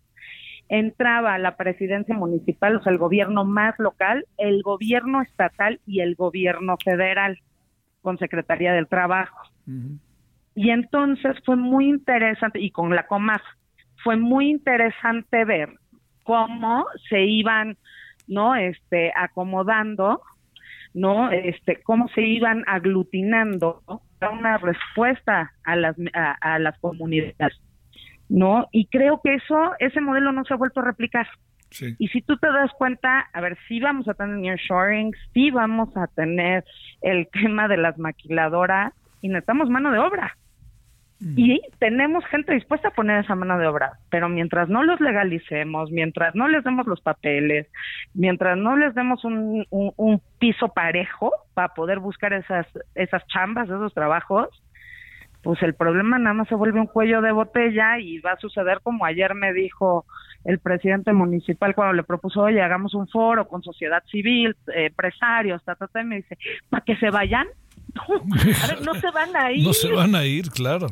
entraba la presidencia municipal, o sea, el gobierno más local, el gobierno estatal y el gobierno federal, con Secretaría del Trabajo. Y entonces fue muy interesante, y con la COMAF, fue muy interesante ver cómo se iban, ¿no? Este, acomodando, ¿no? Este, cómo se iban aglutinando, ¿no? una respuesta a las, a, las comunidades, ¿no? Y creo que eso, ese modelo no se ha vuelto a replicar. Y si tú te das cuenta, a ver, sí vamos a tener nearshoring, sí vamos a tener el (laughs) tema de las maquiladoras y necesitamos mano de obra. Y tenemos gente dispuesta a poner esa mano de obra, pero mientras no los legalicemos, mientras no les demos los papeles, mientras no les demos un, un, piso parejo para poder buscar esas, esas chambas, esos trabajos, pues el problema nada más se vuelve un cuello de botella y va a suceder como ayer me dijo el presidente municipal cuando le propuso, oye, hagamos un foro con sociedad civil, eh, empresarios, ta, ta, ta, y me dice, ¿para que se vayan? (laughs) No, a ver, no se van a (laughs) ir. No se van a ir, claro.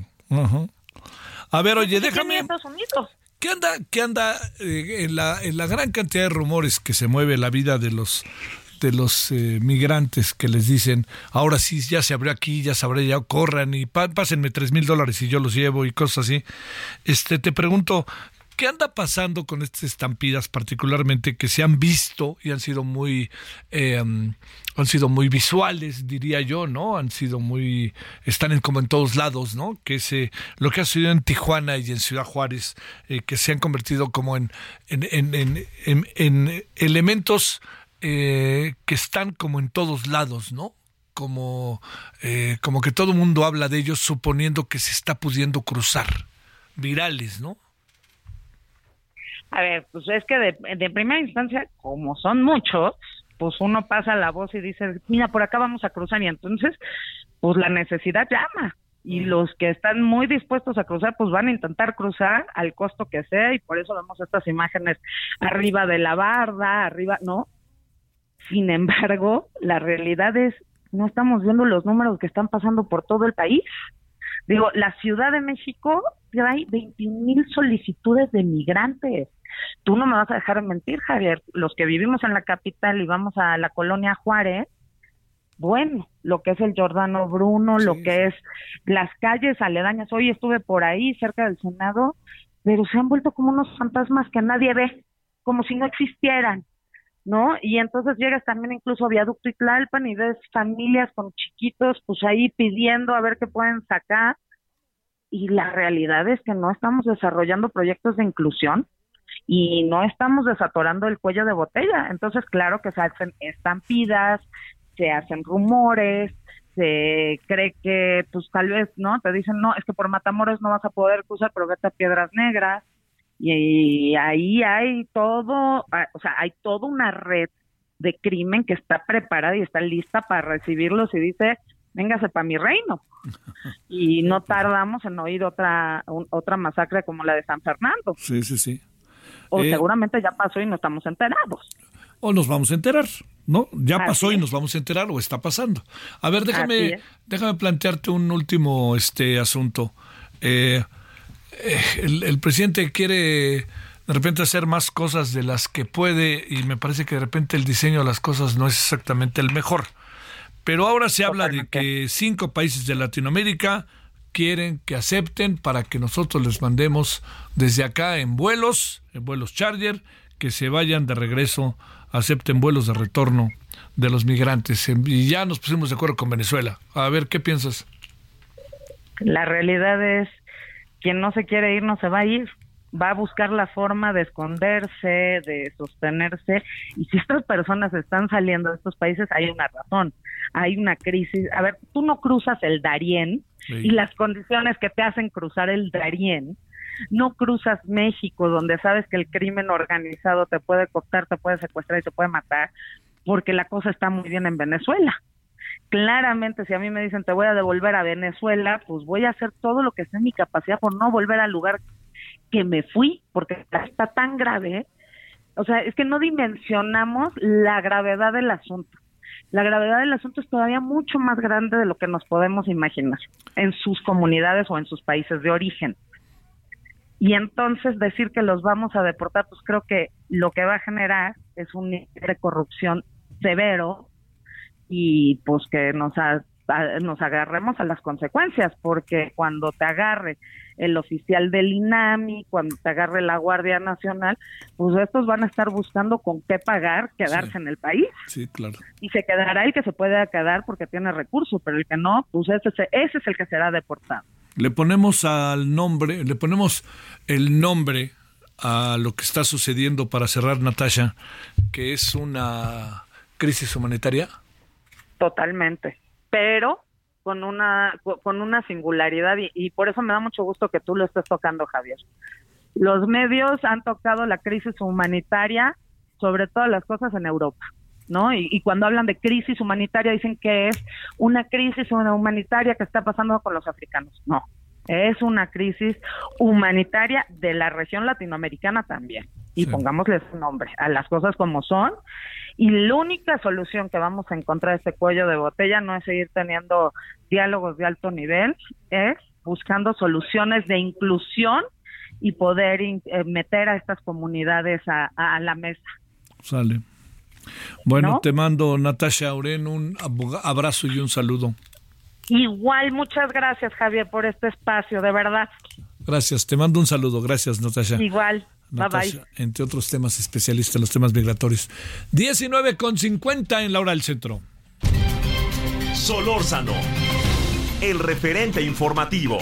A ver, oye, ¿Qué tiene déjame... Estados Unidos? ¿Qué anda, qué anda eh, en, la, en la gran cantidad de rumores que se mueve la vida de los de los eh, migrantes que les dicen, ahora sí, ya se abrió aquí, ya se abrió, ya corran y pá- pásenme tres mil dólares y yo los llevo y cosas así. Este, te pregunto, ¿qué anda pasando con estas estampidas particularmente que se han visto y han sido muy, eh, han sido muy visuales, diría yo, ¿no? Han sido muy, están como en todos lados, ¿no? Que se, lo que ha sucedido en Tijuana y en Ciudad Juárez, eh, que se han convertido como en, en- en- en elementos eh, que están como en todos lados, ¿no? Como, eh, como que todo el mundo habla de ellos suponiendo que se está pudiendo cruzar. Virales, ¿no? A ver, pues es que de, de primera instancia, como son muchos, pues uno pasa la voz y dice, mira, por acá vamos a cruzar y entonces, pues la necesidad llama. Y los que están muy dispuestos a cruzar, pues van a intentar cruzar al costo que sea y por eso vemos estas imágenes arriba de la barda, arriba, ¿no? Sin embargo, la realidad es, no estamos viendo los números que están pasando por todo el país. Digo, la Ciudad de México trae 21 mil solicitudes de migrantes. Tú no me vas a dejar mentir, Javier. Los que vivimos en la capital y vamos a la colonia Juárez, bueno, lo que es el Giordano Bruno, lo que es las calles aledañas. Hoy estuve por ahí, cerca del Senado, pero se han vuelto como unos fantasmas que nadie ve, como si no existieran. ¿no? Y entonces llegas también incluso a Viaducto y Tlalpan y ves familias con chiquitos, pues ahí pidiendo a ver qué pueden sacar. Y la realidad es que no estamos desarrollando proyectos de inclusión y no estamos desatorando el cuello de botella. Entonces, claro que se hacen estampidas, se hacen rumores, se cree que, pues tal vez, ¿no? Te dicen, no, es que por Matamoros no vas a poder cruzar, pero vete a Piedras Negras y ahí hay todo, o sea, hay toda una red de crimen que está preparada y está lista para recibirlos y dice, véngase para mi reino. (laughs) Y no tardamos en oír otra un- otra masacre como la de San Fernando. Sí, sí, sí. O Eh, seguramente ya pasó y no estamos enterados. O nos vamos a enterar, ¿no? Ya Así pasó y nos vamos a enterar o está pasando. A ver, déjame, déjame plantearte un último este asunto. Eh, eh, el, el presidente quiere de repente hacer más cosas de las que puede y me parece que de repente el diseño de las cosas no es exactamente el mejor. Pero ahora se habla de que cinco países de Latinoamérica quieren que acepten para que nosotros les mandemos desde acá en vuelos, en vuelos Charger, que se vayan de regreso, acepten vuelos de retorno de los migrantes. Y ya nos pusimos de acuerdo con Venezuela. A ver, ¿qué piensas? La realidad es, quien no se quiere ir no se va a ir. Va a buscar la forma de esconderse, de sostenerse. Y si estas personas están saliendo de estos países, hay una razón. Hay una crisis. A ver, tú no cruzas el Darién Y las condiciones que te hacen cruzar el Darién. No cruzas México, donde sabes que el crimen organizado te puede cooptar, te puede secuestrar y te puede matar, porque la cosa está muy bien en Venezuela claramente si a mí me dicen te voy a devolver a Venezuela, pues voy a hacer todo lo que esté en mi capacidad por no volver al lugar que me fui, porque está tan grave. O sea, es que no dimensionamos la gravedad del asunto. La gravedad del asunto es todavía mucho más grande de lo que nos podemos imaginar en sus comunidades o en sus países de origen. Y entonces decir que los vamos a deportar, pues creo que lo que va a generar es un nivel de corrupción severo y pues que nos, a- nos agarremos a las consecuencias, porque cuando te agarre el oficial del INAMI, cuando te agarre la Guardia Nacional, pues estos van a estar buscando con qué pagar quedarse Sí. en el país. Sí, claro. Y se quedará el que se puede quedar porque tiene recursos, pero el que no, pues ese, se- ese es el que será deportado. Le ponemos al nombre, le ponemos el nombre a lo que está sucediendo para cerrar, Natasha, que es una crisis humanitaria. Totalmente. Pero con una co- con una singularidad y, por eso me da mucho gusto que tú lo estés tocando, Javier. Los medios han tocado la crisis humanitaria, sobre todas las cosas en Europa, ¿no? Y cuando hablan de crisis humanitaria dicen que es una crisis humanitaria que está pasando con los africanos. No, es una crisis humanitaria de la región latinoamericana también. Y Sí. pongámosles un nombre a las cosas como son. Y la única solución que vamos a encontrar este cuello de botella no es seguir teniendo diálogos de alto nivel, es buscando soluciones de inclusión y poder in- eh, meter a estas comunidades a, a la mesa. Sale. Bueno, ¿No? te mando, Natasha Auren, un abrazo y un saludo. Igual, muchas gracias Javier por este espacio, de verdad. Gracias, te mando un saludo. Gracias, Natasha. Igual, Natasha, bye. entre otros temas especialistas en los temas migratorios. 19 con 50 en la hora del centro. Solórzano, el referente informativo.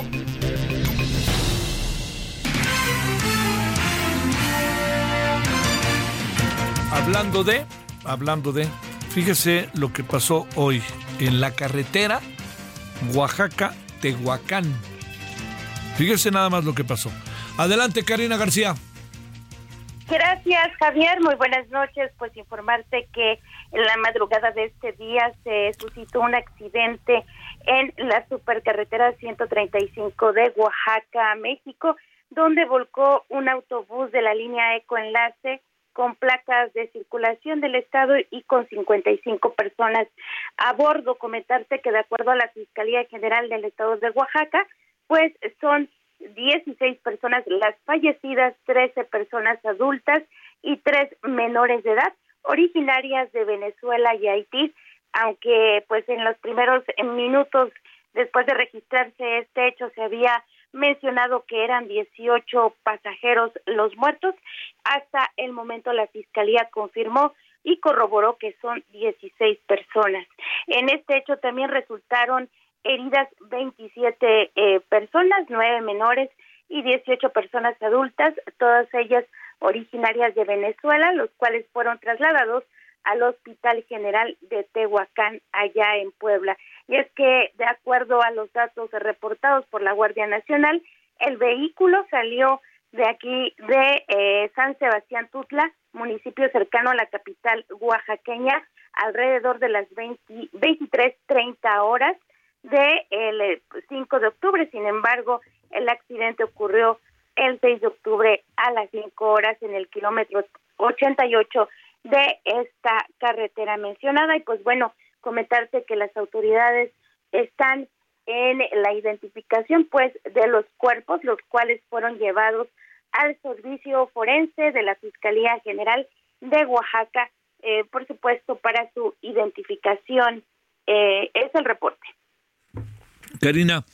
Hablando de, hablando de, fíjese lo que pasó hoy en la carretera Oaxaca-Tehuacán. Fíjese nada más lo que pasó. Adelante, Karina García. Gracias, Javier. Muy buenas noches. Pues informarte que en la madrugada de este día se suscitó un accidente en la supercarretera 135 de Oaxaca, México, donde volcó un autobús de la línea Ecoenlace con placas de circulación del estado y con 55 personas a bordo. Comentarte que de acuerdo a la Fiscalía General del Estado de Oaxaca, pues son 16 personas las fallecidas, 13 personas adultas y tres menores de edad originarias de Venezuela y Haití, aunque pues en los primeros minutos después de registrarse este hecho se había mencionado que eran 18 pasajeros los muertos, hasta el momento la fiscalía confirmó y corroboró que son 16 personas. En este hecho también resultaron heridas 27 eh, personas, 9 menores y 18 personas adultas, todas ellas originarias de Venezuela, los cuales fueron trasladados al Hospital General de Tehuacán, allá en Puebla. Y es que, de acuerdo a los datos reportados por la Guardia Nacional, el vehículo salió de aquí, de eh, San Sebastián Tutla, municipio cercano a la capital oaxaqueña, alrededor de las 20 23.30 horas del el 5 de octubre. Sin embargo, el accidente ocurrió el 6 de octubre a las 5 horas en el kilómetro 88 de esta carretera mencionada. Y pues bueno, comentarte que las autoridades están en la identificación pues de los cuerpos, los cuales fueron llevados al servicio forense de la Fiscalía General de Oaxaca, eh, por supuesto, para su identificación. Eh, es el reporte. Karina,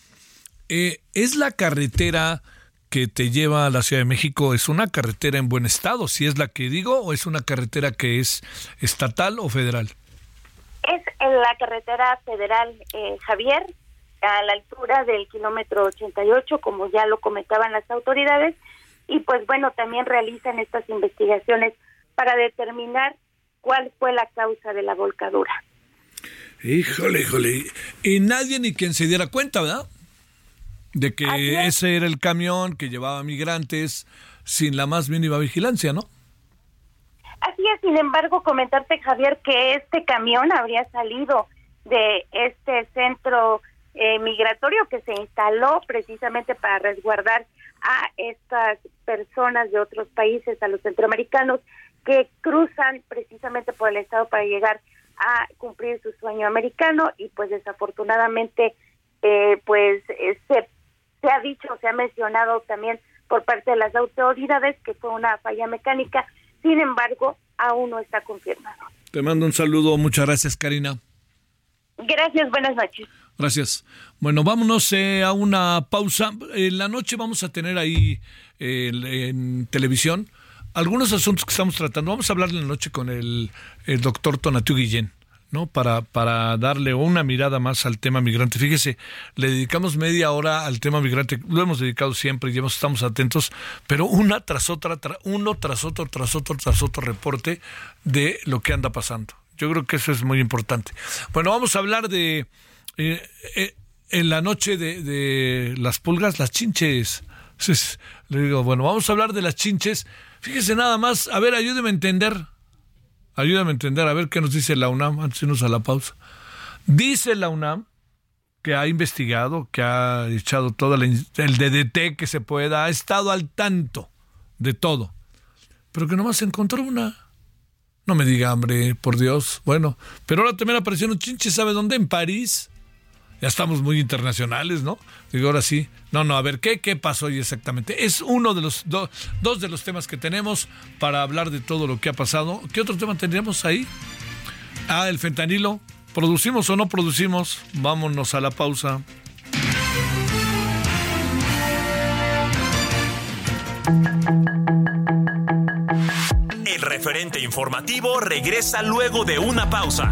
eh, ¿es la carretera que te lleva a la Ciudad de México, es una carretera en buen estado, si es la que digo, o es una carretera que es estatal o federal? Es en la carretera federal eh, Javier, a la altura del kilómetro 88, como ya lo comentaban las autoridades, y pues bueno, también realizan estas investigaciones para determinar cuál fue la causa de la volcadura. Híjole, híjole. Y nadie ni quien se diera cuenta, ¿verdad? De que es. ese era el camión que llevaba migrantes sin la más mínima vigilancia, ¿no? Así es, sin embargo, comentarte, Javier, que este camión habría salido de este centro eh, migratorio que se instaló precisamente para resguardar a estas personas de otros países, a los centroamericanos, que cruzan precisamente por el estado para llegar a cumplir su sueño americano y pues desafortunadamente eh, pues eh, se, se ha dicho, se ha mencionado también por parte de las autoridades que fue una falla mecánica, sin embargo aún no está confirmado. Te mando un saludo, muchas gracias, Karina. Gracias, buenas noches. Gracias. Bueno, vámonos eh, a una pausa. En la noche vamos a tener ahí eh, en televisión algunos asuntos que estamos tratando. Vamos a hablar en la noche con el, doctor Tonatiu Guillén. ¿no? Para, para darle una mirada más al tema migrante. Fíjese, le dedicamos media hora al tema migrante, lo hemos dedicado siempre y estamos atentos, pero una tras otra, tra- uno tras otro, tras otro, tras otro reporte de lo que anda pasando. Yo creo que eso es muy importante. Bueno, vamos a hablar de eh, eh, en la noche de, las pulgas, las chinches. Le digo, bueno, vamos a hablar de las chinches. Fíjese nada más, a ver, ayúdeme a entender. Ayúdame a entender, a ver qué nos dice la UNAM antes de irnos a la pausa. Dice la UNAM que ha investigado, que ha echado todo el DDT que se pueda, ha estado al tanto de todo. pero que nomás encontró una. No me diga, hombre, por Dios. Bueno, pero ahora también aparecieron chinches, ¿sabe dónde? En París. Ya estamos muy internacionales, ¿no? Digo, ahora sí. No, no, a ver, ¿qué, qué pasó hoy exactamente? Es uno de los dos de los temas que tenemos para hablar de todo lo que ha pasado. ¿Qué otro tema tendríamos ahí? Ah, el fentanilo. ¿Producimos o no producimos? Vámonos a la pausa. El referente informativo regresa luego de una pausa.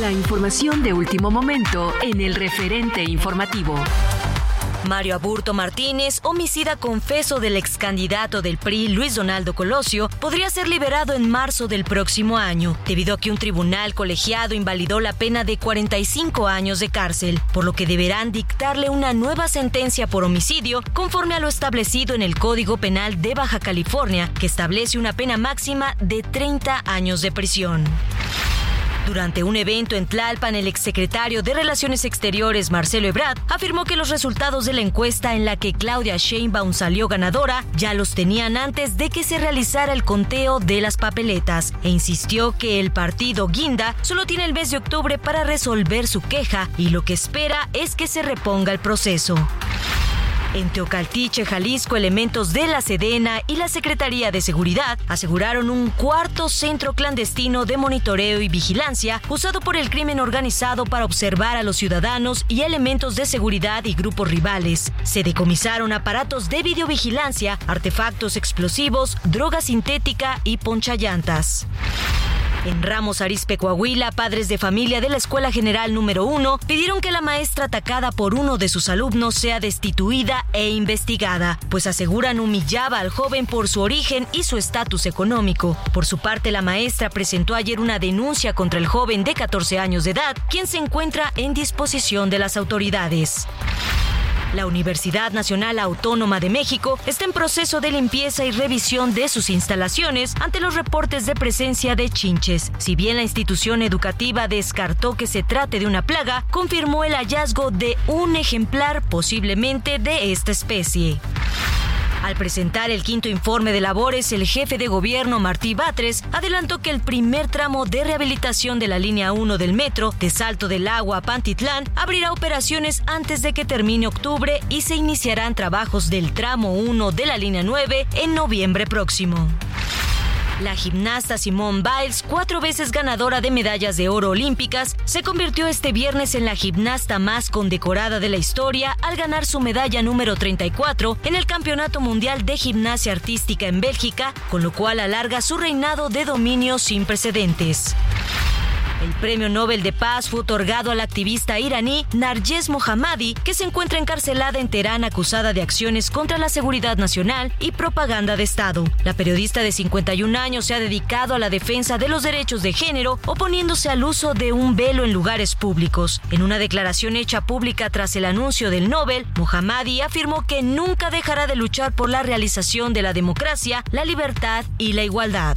La información de último momento en el referente informativo. Mario Aburto Martínez, homicida confeso del ex candidato del PRI Luis Donaldo Colosio, podría ser liberado en marzo del próximo año, debido a que un tribunal colegiado invalidó la pena de 45 años de cárcel, por lo que deberán dictarle una nueva sentencia por homicidio conforme a lo establecido en el Código Penal de Baja California, que establece una pena máxima de 30 años de prisión. Durante un evento en Tlalpan, el exsecretario de Relaciones Exteriores, Marcelo Ebrard, afirmó que los resultados de la encuesta en la que Claudia Sheinbaum salió ganadora ya los tenían antes de que se realizara el conteo de las papeletas e insistió que el partido Guinda solo tiene el mes de octubre para resolver su queja y lo que espera es que se reponga el proceso. En Teocaltiche, Jalisco, elementos de la Sedena y la Secretaría de Seguridad aseguraron un cuarto centro clandestino de monitoreo y vigilancia usado por el crimen organizado para observar a los ciudadanos y elementos de seguridad y grupos rivales. Se decomisaron aparatos de videovigilancia, artefactos explosivos, droga sintética y ponchallantas. En Ramos Arizpe, Coahuila, padres de familia de la Escuela General número 1 pidieron que la maestra atacada por uno de sus alumnos sea destituida e investigada, pues aseguran humillaba al joven por su origen y su estatus económico. Por su parte, la maestra presentó ayer una denuncia contra el joven de 14 años de edad, quien se encuentra en disposición de las autoridades. La Universidad Nacional Autónoma de México está en proceso de limpieza y revisión de sus instalaciones ante los reportes de presencia de chinches. Si bien la institución educativa descartó que se trate de una plaga, confirmó el hallazgo de un ejemplar posiblemente de esta especie. Al presentar el quinto informe de labores, el jefe de gobierno Martí Batres adelantó que el primer tramo de rehabilitación de la línea 1 del metro de Salto del Agua a Pantitlán abrirá operaciones antes de que termine octubre y se iniciarán trabajos del tramo 1 de la línea 9 en noviembre próximo. La gimnasta Simone Biles, cuatro veces ganadora de medallas de oro olímpicas, se convirtió este viernes en la gimnasta más condecorada de la historia al ganar su medalla número 34 en el Campeonato Mundial de Gimnasia Artística en Bélgica, con lo cual alarga su reinado de dominio sin precedentes. El premio Nobel de Paz fue otorgado a la activista iraní Narges Mohammadi, que se encuentra encarcelada en Teherán acusada de acciones contra la seguridad nacional y propaganda de Estado. La periodista de 51 años se ha dedicado a la defensa de los derechos de género, oponiéndose al uso de un velo en lugares públicos. En una declaración hecha pública tras el anuncio del Nobel, Mohammadi afirmó que nunca dejará de luchar por la realización de la democracia, la libertad y la igualdad.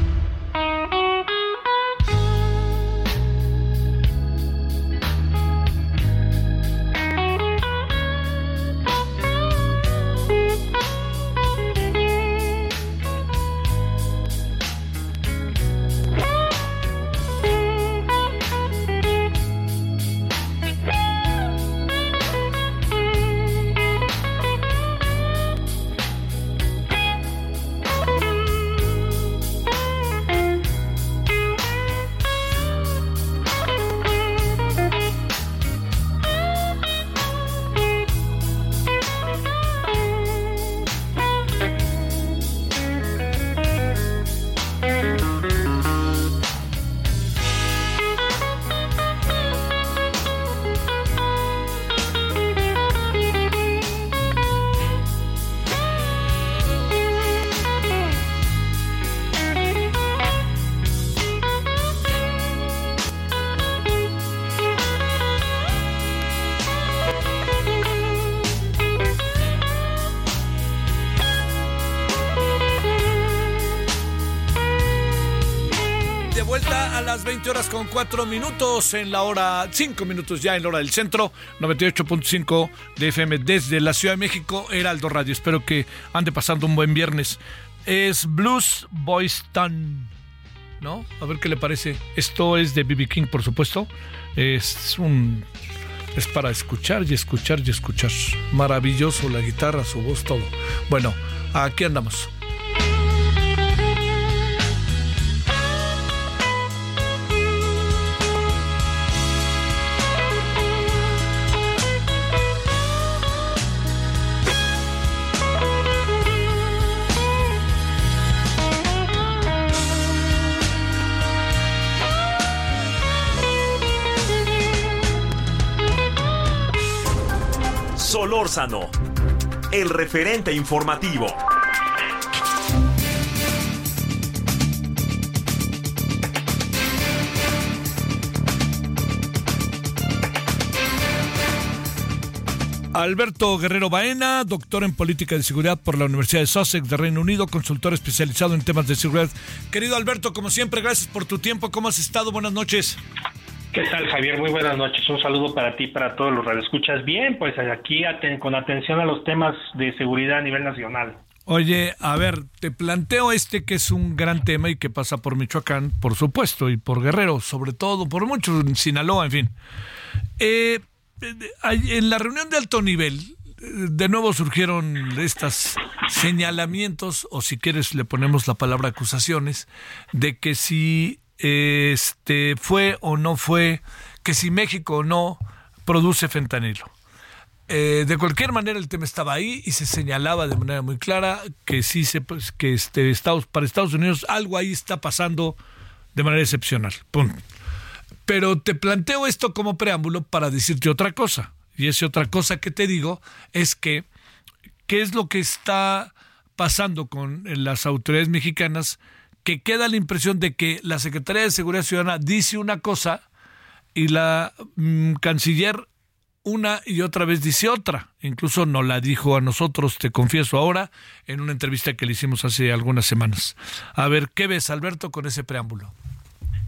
4 minutos en la hora, 5 minutos ya en la hora del centro, 98.5 de FM desde la Ciudad de México, Heraldo Radio. Espero que ande pasando un buen viernes. Es Blues Boys Town, ¿no? A ver qué le parece. Esto es de BB King, por supuesto. Es un. Es para escuchar y escuchar y escuchar. Maravilloso la guitarra, su voz, todo. Bueno, aquí andamos. Solórzano, el referente informativo. Alberto Guerrero Baena, doctor en política de seguridad por la Universidad de Sussex de Reino Unido, consultor especializado en temas de seguridad. Querido Alberto, como siempre, gracias por tu tiempo. ¿Cómo has estado? Buenas noches. ¿Qué tal, Javier? Muy buenas noches. Un saludo para ti y para todos los radioescuchas. Bien, pues aquí con atención a los temas de seguridad a nivel nacional. Oye, a ver, te planteo este que es un gran tema y que pasa por Michoacán, por supuesto, y por Guerrero, sobre todo, por mucho en Sinaloa, en fin. Eh, en la reunión de alto nivel, de nuevo surgieron estos señalamientos, o si quieres le ponemos la palabra acusaciones, de que si este fue o no fue, que si México o no produce fentanilo. Eh, de cualquier manera el tema estaba ahí y se señalaba de manera muy clara que sí se pues, que este Estados para Estados Unidos algo ahí está pasando de manera excepcional. Pero te planteo esto como preámbulo para decirte otra cosa. Y esa otra cosa que te digo es que qué es lo que está pasando con las autoridades mexicanas que queda la impresión de que la Secretaría de Seguridad Ciudadana dice una cosa y la mm, canciller una y otra vez dice otra. Incluso no la dijo a nosotros, te confieso ahora, en una entrevista que le hicimos hace algunas semanas. A ver, ¿qué ves, Alberto, con ese preámbulo?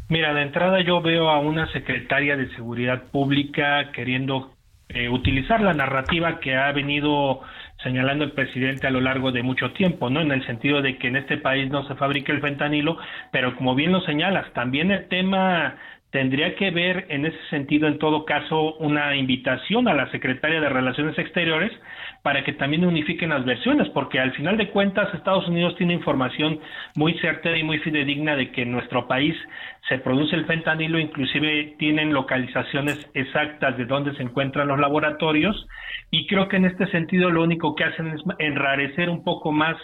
Mira, de entrada yo veo a una secretaria de Seguridad Pública queriendo eh, utilizar la narrativa que ha venido señalando el presidente a lo largo de mucho tiempo, ¿no? En el sentido de que en este país no se fabrica el fentanilo, pero como bien lo señalas, también el tema tendría que ver en ese sentido, en todo caso, una invitación a la secretaria de Relaciones Exteriores para que también unifiquen las versiones, porque al final de cuentas Estados Unidos tiene información muy certera y muy fidedigna de que en nuestro país se produce el fentanilo, inclusive tienen localizaciones exactas de dónde se encuentran los laboratorios, y creo que en este sentido lo único que hacen es enrarecer un poco más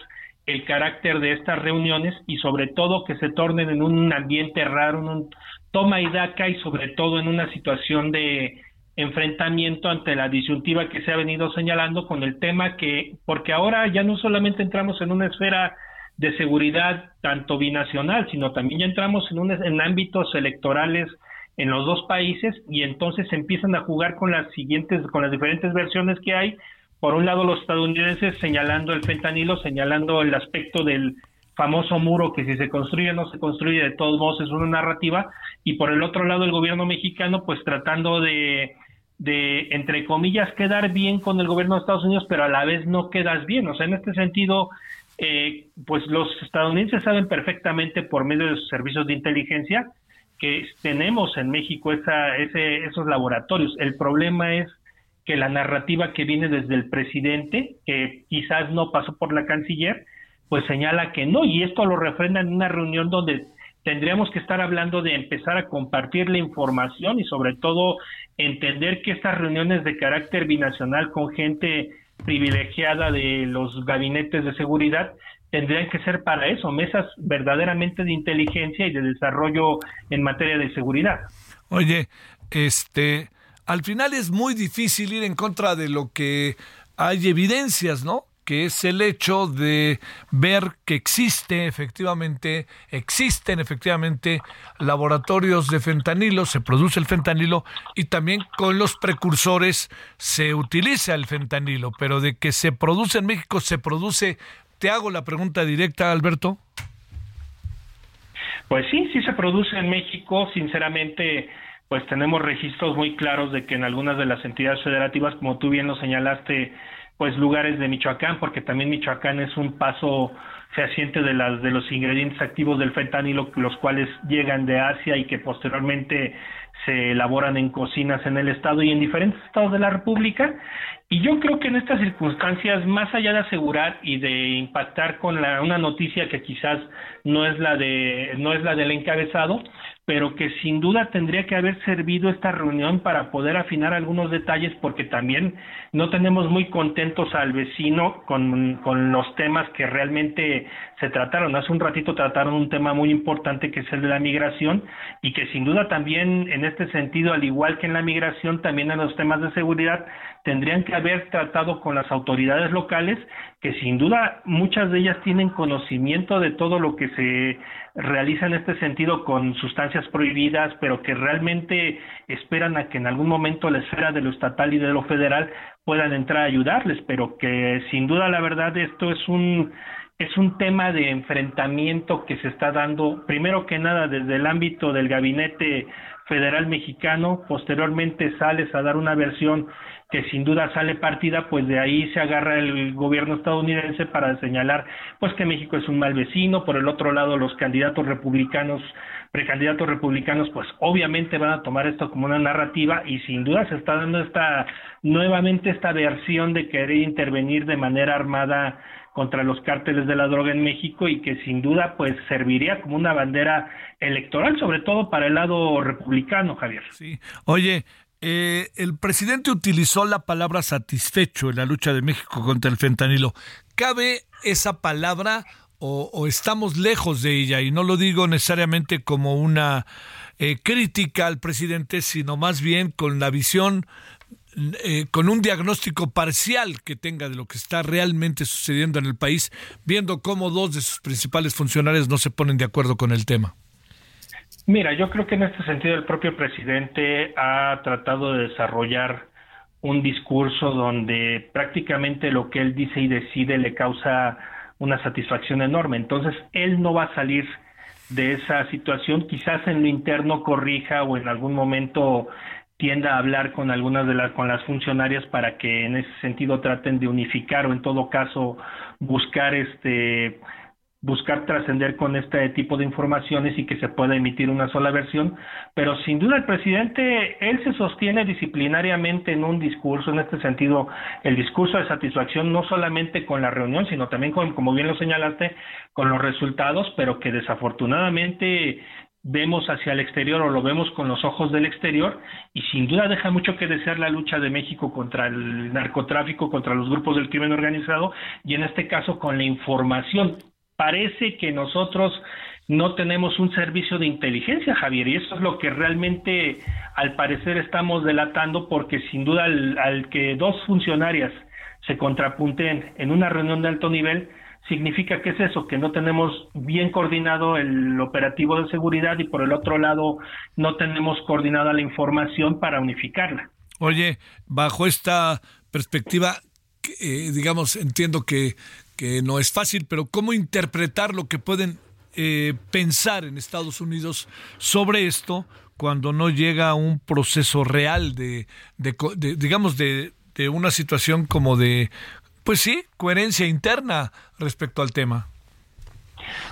el carácter de estas reuniones y sobre todo que se tornen en un ambiente raro, en un toma y daca y sobre todo en una situación de enfrentamiento ante la disyuntiva que se ha venido señalando con el tema que, porque ahora ya no solamente entramos en una esfera de seguridad tanto binacional, sino también ya entramos en, un, en ámbitos electorales en los dos países y entonces empiezan a jugar con las siguientes, con las diferentes versiones que hay. Por un lado los estadounidenses señalando el fentanilo, señalando el aspecto del famoso muro que si se construye o no se construye, de todos modos es una narrativa, y por el otro lado el gobierno mexicano pues tratando de, de, entre comillas, quedar bien con el gobierno de Estados Unidos, pero a la vez no quedas bien. O sea, en este sentido, eh, pues los estadounidenses saben perfectamente por medio de sus servicios de inteligencia que tenemos en México esa, ese, esos laboratorios. El problema es que la narrativa que viene desde el presidente, que quizás no pasó por la canciller, pues señala que no, y esto lo refrenda en una reunión donde tendríamos que estar hablando de empezar a compartir la información y sobre todo entender que estas reuniones de carácter binacional con gente privilegiada de los gabinetes de seguridad tendrían que ser para eso, mesas verdaderamente de inteligencia y de desarrollo en materia de seguridad. Oye, este, al final es muy difícil ir en contra de lo que hay evidencias, ¿no? Que es el hecho de ver que existe efectivamente, existen efectivamente laboratorios de fentanilo, se produce el fentanilo y también con los precursores se utiliza el fentanilo, pero de que se produce en México, se produce, te hago la pregunta directa, Alberto. Pues sí, sí se produce en México, sinceramente pues tenemos registros muy claros de que en algunas de las entidades federativas, como tú bien lo señalaste, pues lugares de Michoacán, porque también Michoacán es un paso fehaciente de las de los ingredientes activos del fentanilo, los cuales llegan de Asia y que posteriormente se elaboran en cocinas en el estado y en diferentes estados de la República. Y yo creo que en estas circunstancias, más allá de asegurar y de impactar con la, una noticia que quizás no es la de no es la del encabezado, pero que sin duda tendría que haber servido esta reunión para poder afinar algunos detalles, porque también no tenemos muy contentos al vecino con, con los temas que realmente se trataron. Hace un ratito trataron un tema muy importante que es el de la migración y que sin duda también en este sentido, al igual que en la migración, también en los temas de seguridad, tendrían que haber tratado con las autoridades locales, que sin duda muchas de ellas tienen conocimiento de todo lo que se realiza en este sentido con sustancias prohibidas, pero que realmente esperan a que en algún momento la esfera de lo estatal y de lo federal puedan entrar a ayudarles, pero que sin duda la verdad esto es un es un tema de enfrentamiento que se está dando primero que nada desde el ámbito del gabinete federal mexicano, posteriormente sales a dar una versión que sin duda sale partida, pues de ahí se agarra el gobierno estadounidense para señalar pues que México es un mal vecino, por el otro lado los candidatos republicanos, precandidatos republicanos, pues obviamente van a tomar esto como una narrativa y sin duda se está dando esta nuevamente esta versión de querer intervenir de manera armada contra los cárteles de la droga en México y que sin duda pues serviría como una bandera electoral, sobre todo para el lado republicano, Javier. Sí. Oye, eh, el presidente utilizó la palabra satisfecho en la lucha de México contra el fentanilo. ¿Cabe esa palabra o, estamos lejos de ella? Y no lo digo necesariamente como una eh, crítica al presidente, sino más bien con la visión, eh, con un diagnóstico parcial que tenga de lo que está realmente sucediendo en el país, viendo cómo dos de sus principales funcionarios no se ponen de acuerdo con el tema. Mira, yo creo que en este sentido el propio presidente ha tratado de desarrollar un discurso donde prácticamente lo que él dice y decide le causa una satisfacción enorme. Entonces, él no va a salir de esa situación, quizás en lo interno corrija o en algún momento tienda a hablar con algunas de las con las funcionarias para que en ese sentido traten de unificar o en todo caso buscar este buscar trascender con este tipo de informaciones y que se pueda emitir una sola versión, pero sin duda el presidente, él se sostiene disciplinariamente en un discurso, en este sentido, el discurso de satisfacción no solamente con la reunión, sino también con, como bien lo señalaste, con los resultados, pero que desafortunadamente vemos hacia el exterior o lo vemos con los ojos del exterior y sin duda deja mucho que desear la lucha de México contra el narcotráfico, contra los grupos del crimen organizado y en este caso con la información parece que nosotros no tenemos un servicio de inteligencia, Javier, y eso es lo que realmente al parecer estamos delatando porque sin duda al, que dos funcionarias se contrapunten en una reunión de alto nivel, significa que es eso, que no tenemos bien coordinado el operativo de seguridad y por el otro lado no tenemos coordinada la información para unificarla. Oye, bajo esta perspectiva, eh, digamos, entiendo que, que no es fácil, pero ¿cómo interpretar lo que pueden eh, pensar en Estados Unidos sobre esto cuando no llega a un proceso real de, digamos, de, de una situación como de, pues sí, coherencia interna respecto al tema?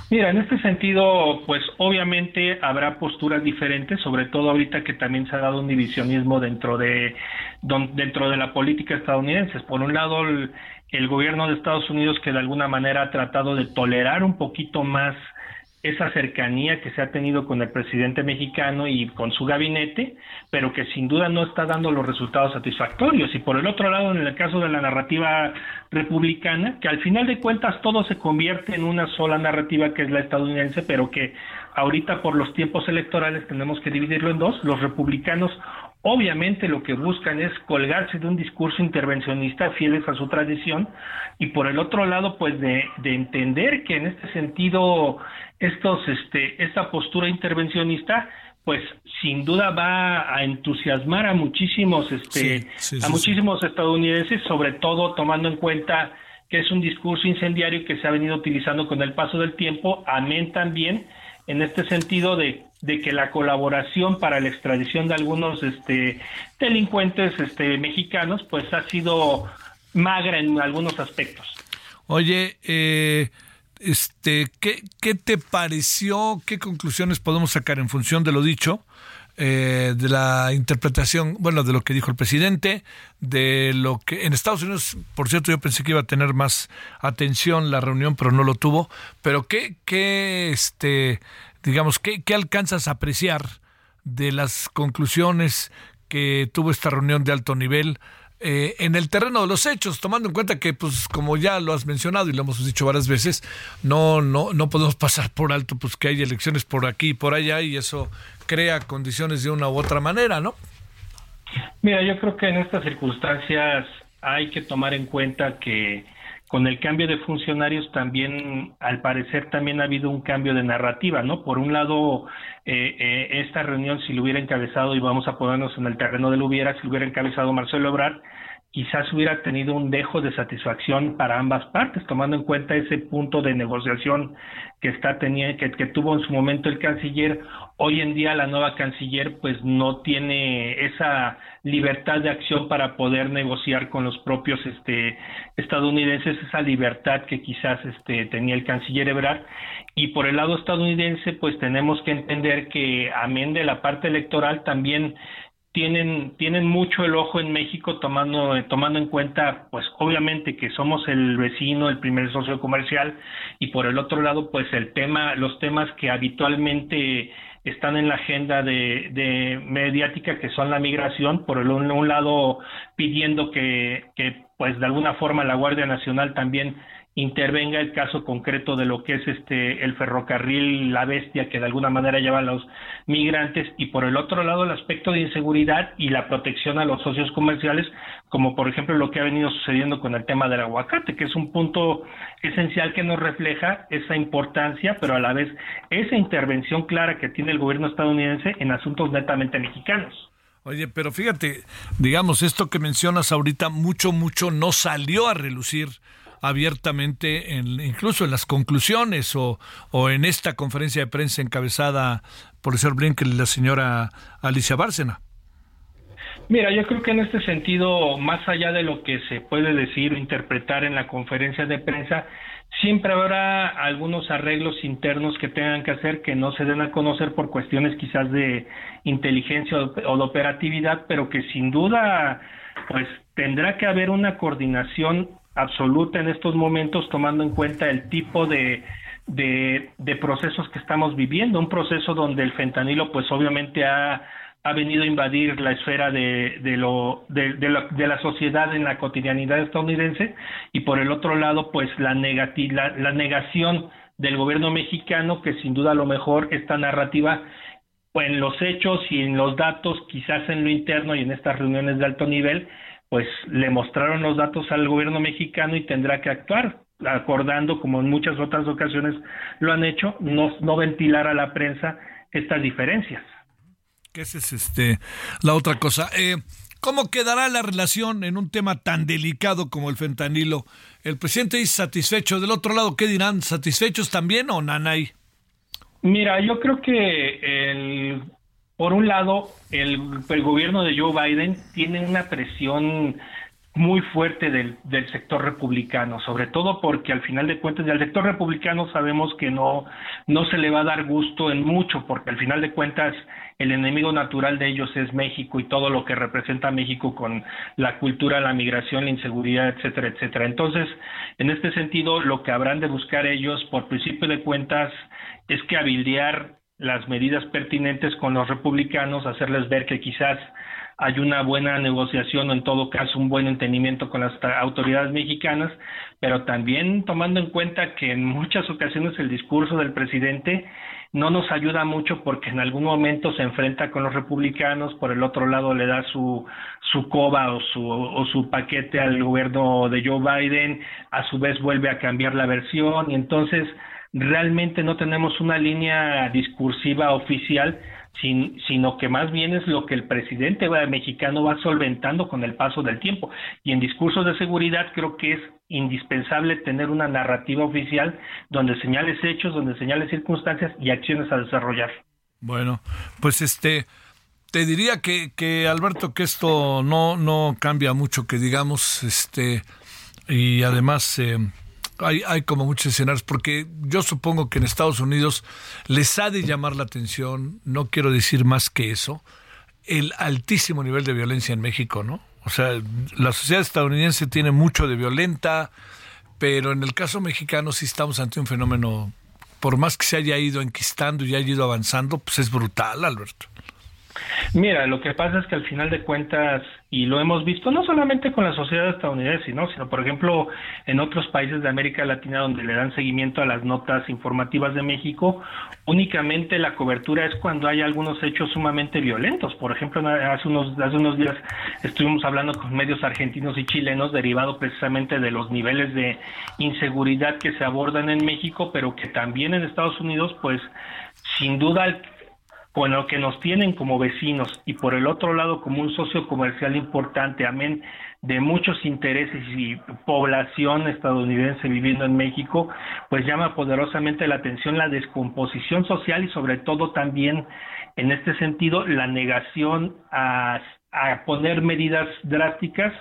Mira, en este sentido, pues obviamente habrá posturas diferentes, sobre todo ahorita que también se ha dado un divisionismo dentro de dentro de la política estadounidense. Por un lado, el, el gobierno de Estados Unidos que de alguna manera ha tratado de tolerar un poquito más esa cercanía que se ha tenido con el presidente mexicano y con su gabinete, pero que sin duda no está dando los resultados satisfactorios. Y por el otro lado, en el caso de la narrativa republicana, que al final de cuentas todo se convierte en una sola narrativa que es la estadounidense, pero que ahorita por los tiempos electorales tenemos que dividirlo en dos. Los republicanos obviamente lo que buscan es colgarse de un discurso intervencionista fieles a su tradición y por el otro lado pues de, entender que en este sentido estos este esta postura intervencionista pues sin duda va a entusiasmar a muchísimos este a muchísimos estadounidenses sobre todo tomando en cuenta que es un discurso incendiario que se ha venido utilizando con el paso del tiempo amén también en este sentido de, de que la colaboración para la extradición de algunos este, delincuentes este, mexicanos pues ha sido magra en algunos aspectos. Oye, eh, este, ¿qué, ¿qué te pareció? ¿Qué conclusiones podemos sacar en función de lo dicho? Eh, de la interpretación, bueno, de lo que dijo el presidente, de lo que en Estados Unidos, por cierto, yo pensé que iba a tener más atención la reunión, pero no lo tuvo. Pero qué, qué, este, digamos, qué, qué alcanzas a apreciar de las conclusiones que tuvo esta reunión de alto nivel eh, en el terreno de los hechos, tomando en cuenta que, pues, como ya lo has mencionado y lo hemos dicho varias veces, no, no, no podemos (laughs) pasar por alto, pues, que hay elecciones por aquí y por allá y eso crea condiciones de una u otra manera, ¿no? Mira, yo creo que en estas circunstancias hay que tomar en cuenta que con el cambio de funcionarios también, al parecer, también ha habido un cambio de narrativa, ¿no? Por un lado, eh, eh, esta reunión, si lo hubiera encabezado, y vamos a ponernos en el terreno del hubiera, si lo hubiera encabezado Marcelo Ebrard, quizás hubiera tenido un dejo de satisfacción para ambas partes, tomando en cuenta ese punto de negociación que está tenía, que, tuvo en su momento el canciller. Hoy en día la nueva canciller pues no tiene esa libertad de acción para poder negociar con los propios este estadounidenses, esa libertad que quizás este tenía el canciller Ebrard. Y por el lado estadounidense pues tenemos que entender que amén de la parte electoral también tienen, tienen mucho el ojo en México tomando, tomando en cuenta, pues obviamente que somos el vecino, el primer socio comercial, y por el otro lado, pues el tema, los temas que habitualmente están en la agenda de, de mediática, que son la migración, por el un lado pidiendo que, que, pues de alguna forma la Guardia Nacional también intervenga el caso concreto de lo que es este el ferrocarril La Bestia que de alguna manera lleva a los migrantes y por el otro lado el aspecto de inseguridad y la protección a los socios comerciales como por ejemplo lo que ha venido sucediendo con el tema del aguacate que es un punto esencial que nos refleja esa importancia pero a la vez esa intervención clara que tiene el gobierno estadounidense en asuntos netamente mexicanos. Oye, pero fíjate, digamos, esto que mencionas ahorita, mucho, mucho no salió a relucir abiertamente, en, incluso en las conclusiones o, en esta conferencia de prensa encabezada por el señor Blinken y la señora Alicia Bárcena. Mira, yo creo que en este sentido, más allá de lo que se puede decir o interpretar en la conferencia de prensa, siempre habrá algunos arreglos internos que tengan que hacer que no se den a conocer por cuestiones quizás de inteligencia o de operatividad, pero que sin duda pues tendrá que haber una coordinación absoluta en estos momentos, tomando en cuenta el tipo de, de, procesos que estamos viviendo, un proceso donde el fentanilo pues obviamente ha, ha venido a invadir la esfera de, de lo, de, de la sociedad en la cotidianidad estadounidense y por el otro lado pues la, negati la, la negación del gobierno mexicano que sin duda a lo mejor esta narrativa pues, en los hechos y en los datos, quizás en lo interno y en estas reuniones de alto nivel, pues le mostraron los datos al gobierno mexicano y tendrá que actuar, acordando, como en muchas otras ocasiones lo han hecho, no, no ventilar a la prensa estas diferencias. ¿Qué es este, la otra cosa? Eh, ¿Cómo quedará la relación en un tema tan delicado como el fentanilo? ¿El presidente dice satisfecho? Del otro lado, ¿qué dirán? ¿Satisfechos también o nanay? Mira, yo creo que el por un lado, el, gobierno de Joe Biden tiene una presión muy fuerte del, del, sector republicano, sobre todo porque al final de cuentas del sector republicano sabemos que no, no se le va a dar gusto en mucho, porque al final de cuentas el enemigo natural de ellos es México y todo lo que representa México con la cultura, la migración, la inseguridad, etcétera, etcétera. Entonces, en este sentido, lo que habrán de buscar ellos, por principio de cuentas, es que habilitar las medidas pertinentes con los republicanos, hacerles ver que quizás hay una buena negociación o en todo caso un buen entendimiento con las autoridades mexicanas, pero también tomando en cuenta que en muchas ocasiones el discurso del presidente no nos ayuda mucho porque en algún momento se enfrenta con los republicanos, por el otro lado le da su, su coba o su, o su paquete al gobierno de Joe Biden, a su vez vuelve a cambiar la versión y entonces realmente no tenemos una línea discursiva oficial sin, sino que más bien es lo que el presidente mexicano va solventando con el paso del tiempo. Y en discursos de seguridad creo que es indispensable tener una narrativa oficial donde señales hechos, donde señales circunstancias y acciones a desarrollar. Bueno, pues este, te diría que, que Alberto, que esto no, no cambia mucho, que digamos, este, y además... Eh, hay, hay como muchos escenarios, porque yo supongo que en Estados Unidos les ha de llamar la atención, no quiero decir más que eso, el altísimo nivel de violencia en México, ¿no? O sea, la sociedad estadounidense tiene mucho de violenta, pero en el caso mexicano sí estamos ante un fenómeno, por más que se haya ido enquistando y haya ido avanzando, pues es brutal, Alberto. Mira, lo que pasa es que al final de cuentas, y lo hemos visto no solamente con la sociedad estadounidense, sino, sino por ejemplo en otros países de América Latina donde le dan seguimiento a las notas informativas de México, únicamente la cobertura es cuando hay algunos hechos sumamente violentos. Por ejemplo, hace unos, hace unos días estuvimos hablando con medios argentinos y chilenos derivado precisamente de los niveles de inseguridad que se abordan en México, pero que también en Estados Unidos, pues sin duda bueno, que nos tienen como vecinos y por el otro lado como un socio comercial importante, amén de muchos intereses y población estadounidense viviendo en México, pues llama poderosamente la atención la descomposición social y sobre todo también en este sentido la negación a, a poner medidas drásticas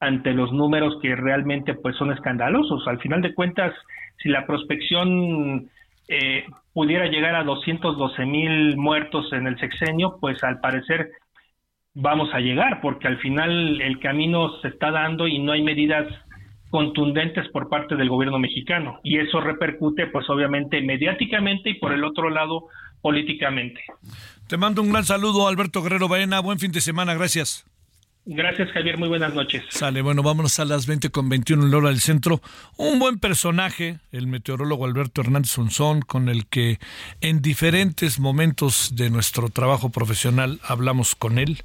ante los números que realmente pues son escandalosos. Al final de cuentas, si la prospección eh, pudiera llegar a 212 mil muertos en el sexenio, pues al parecer vamos a llegar, porque al final el camino se está dando y no hay medidas contundentes por parte del gobierno mexicano y eso repercute pues obviamente mediáticamente y por el otro lado políticamente. Te mando un gran saludo Alberto Guerrero Baena, buen fin de semana, gracias. Gracias, Javier. Muy buenas noches. Sale, bueno, vámonos a las 20 con 21 en hora del centro. Un buen personaje, el meteorólogo Alberto Hernández Unzón, con el que en diferentes momentos de nuestro trabajo profesional hablamos con él.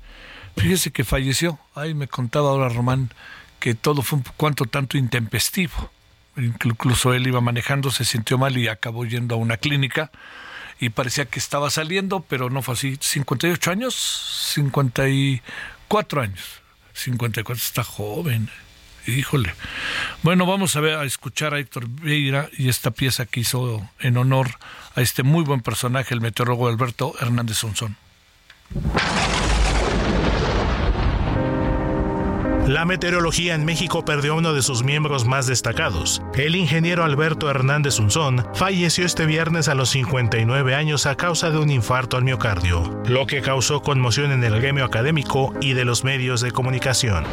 Fíjese que falleció. Ay, me contaba ahora Román que todo fue un cuanto tanto intempestivo. Incluso él iba manejando, se sintió mal y acabó yendo a una clínica y parecía que estaba saliendo, pero no fue así. 58 años, 54 años. 54 está joven. Híjole. Bueno, vamos a ver a escuchar a Héctor Vieira y esta pieza que hizo en honor a este muy buen personaje, el meteorólogo Alberto Hernández Sonzón. La meteorología en México perdió uno de sus miembros más destacados. El ingeniero Alberto Hernández Unzón falleció este viernes a los 59 años a causa de un infarto al miocardio, lo que causó conmoción en el gremio académico y de los medios de comunicación.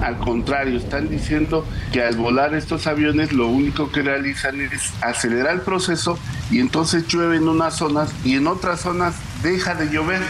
Al contrario, están diciendo que al volar estos aviones lo único que realizan es acelerar el proceso y entonces llueve en unas zonas y en otras zonas deja de llover.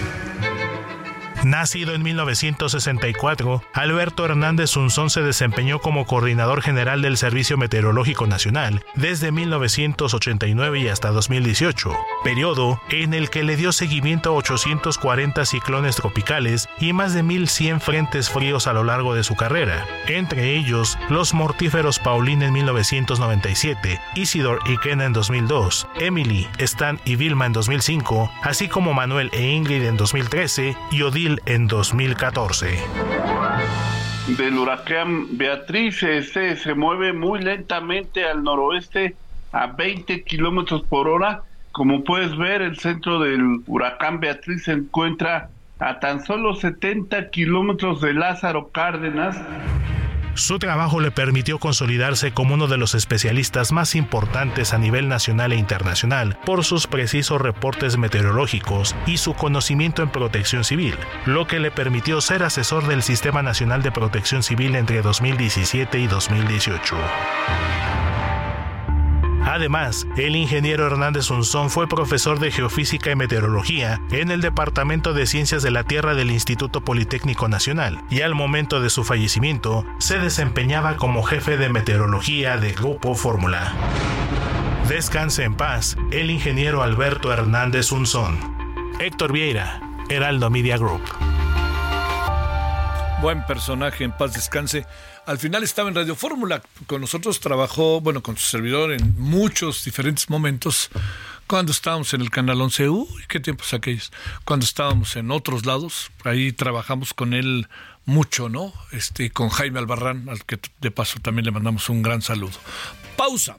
Nacido en 1964, Alberto Hernández Unzón se desempeñó como coordinador general del Servicio Meteorológico Nacional desde 1989 y hasta 2018, periodo en el que le dio seguimiento a 840 ciclones tropicales y más de 1100 frentes fríos a lo largo de su carrera, entre ellos los mortíferos Paulín en 1997, Isidor y Kena en 2002, Emily, Stan y Vilma en 2005, así como Manuel e Ingrid en 2013 y Odil en 2014. Del huracán Beatriz este se mueve muy lentamente al noroeste a 20 kilómetros por hora. Como puedes ver, el centro del huracán Beatriz se encuentra a tan solo 70 kilómetros de Lázaro Cárdenas su trabajo le permitió consolidarse como uno de los especialistas más importantes a nivel nacional e internacional por sus precisos reportes meteorológicos y su conocimiento en protección civil, lo que le permitió ser asesor del Sistema Nacional de Protección Civil entre 2017 y 2018. Además, el ingeniero Hernández Unzón fue profesor de Geofísica y Meteorología en el Departamento de Ciencias de la Tierra del Instituto Politécnico Nacional y al momento de su fallecimiento se desempeñaba como jefe de meteorología de Grupo Fórmula. Descanse en paz el ingeniero Alberto Hernández Unzón. Héctor Vieira, Heraldo Media Group. Buen personaje, en paz descanse. Al final estaba en Radio Fórmula. Con nosotros trabajó, bueno, con su servidor en muchos diferentes momentos. Cuando estábamos en el Canal 11, uy, qué tiempos aquellos. Cuando estábamos en otros lados, ahí trabajamos con él mucho, ¿no? Este, con Jaime Albarrán, al que de paso también le mandamos un gran saludo. Pausa.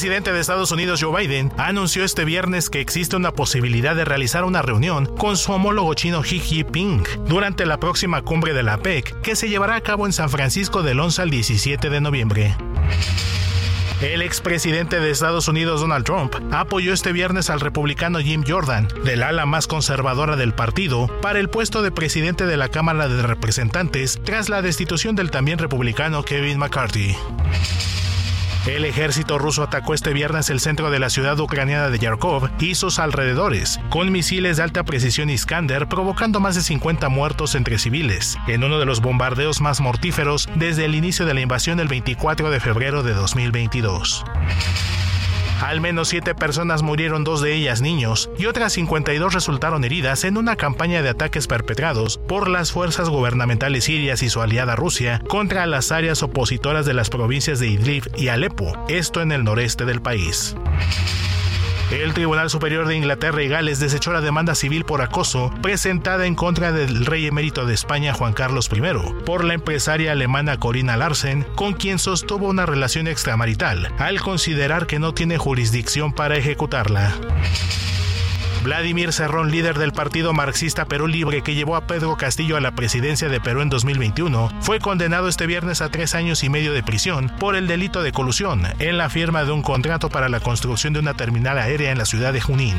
Presidente de Estados Unidos, Joe Biden, anunció este viernes que existe una posibilidad de realizar una reunión con su homólogo chino Xi Jinping durante la próxima cumbre de la PEC, que se llevará a cabo en San Francisco del 11 al 17 de noviembre. El expresidente de Estados Unidos Donald Trump apoyó este viernes al republicano Jim Jordan, del ala más conservadora del partido, para el puesto de presidente de la Cámara de Representantes tras la destitución del también republicano Kevin McCarthy. El ejército ruso atacó este viernes el centro de la ciudad ucraniana de Yarkov y sus alrededores, con misiles de alta precisión Iskander, provocando más de 50 muertos entre civiles, en uno de los bombardeos más mortíferos desde el inicio de la invasión el 24 de febrero de 2022. Al menos siete personas murieron, dos de ellas niños, y otras 52 resultaron heridas en una campaña de ataques perpetrados por las fuerzas gubernamentales sirias y su aliada Rusia contra las áreas opositoras de las provincias de Idlib y Alepo, esto en el noreste del país. El Tribunal Superior de Inglaterra y Gales desechó la demanda civil por acoso presentada en contra del rey emérito de España Juan Carlos I por la empresaria alemana Corina Larsen, con quien sostuvo una relación extramarital, al considerar que no tiene jurisdicción para ejecutarla. Vladimir Cerrón, líder del partido marxista Perú Libre que llevó a Pedro Castillo a la presidencia de Perú en 2021, fue condenado este viernes a tres años y medio de prisión por el delito de colusión en la firma de un contrato para la construcción de una terminal aérea en la ciudad de Junín.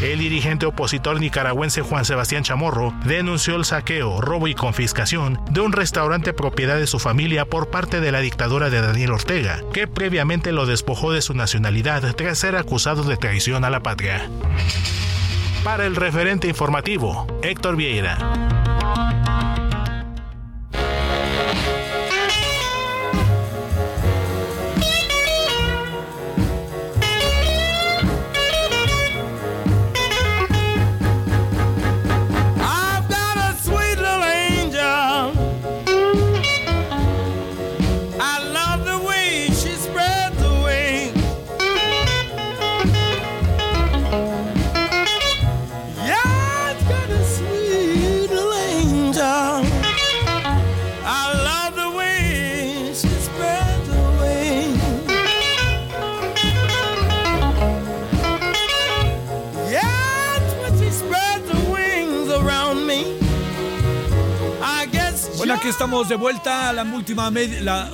El dirigente opositor nicaragüense Juan Sebastián Chamorro denunció el saqueo, robo y confiscación de un restaurante propiedad de su familia por parte de la dictadura de Daniel Ortega, que previamente lo despojó de su nacionalidad tras ser acusado de traición a la patria. Para el referente informativo, Héctor Vieira. Aquí estamos de vuelta a la última media, la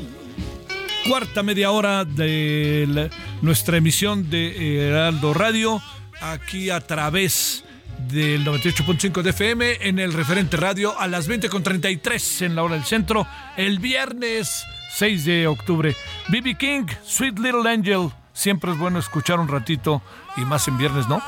cuarta media hora de nuestra emisión de Heraldo Radio, aquí a través del 98.5 de FM en el referente radio a las 20.33 en la hora del centro, el viernes 6 de octubre. BB King, Sweet Little Angel, siempre es bueno escuchar un ratito y más en viernes, ¿no?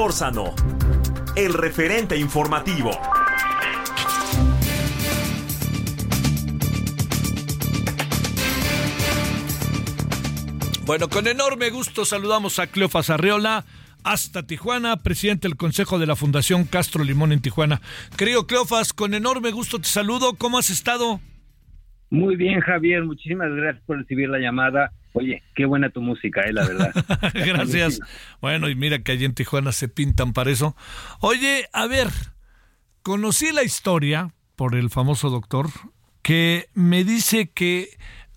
Solórzano, el referente informativo. Bueno, con enorme gusto saludamos a Cleofas Arreola hasta Tijuana, presidente del Consejo de la Fundación Castro Limón en Tijuana. Querido Cleofas, con enorme gusto te saludo. ¿Cómo has estado? Muy bien, Javier, muchísimas gracias por recibir la llamada. Oye, qué buena tu música, eh, la verdad. (laughs) Gracias. Bueno, y mira que allí en Tijuana se pintan para eso. Oye, a ver, conocí la historia por el famoso doctor que me dice que,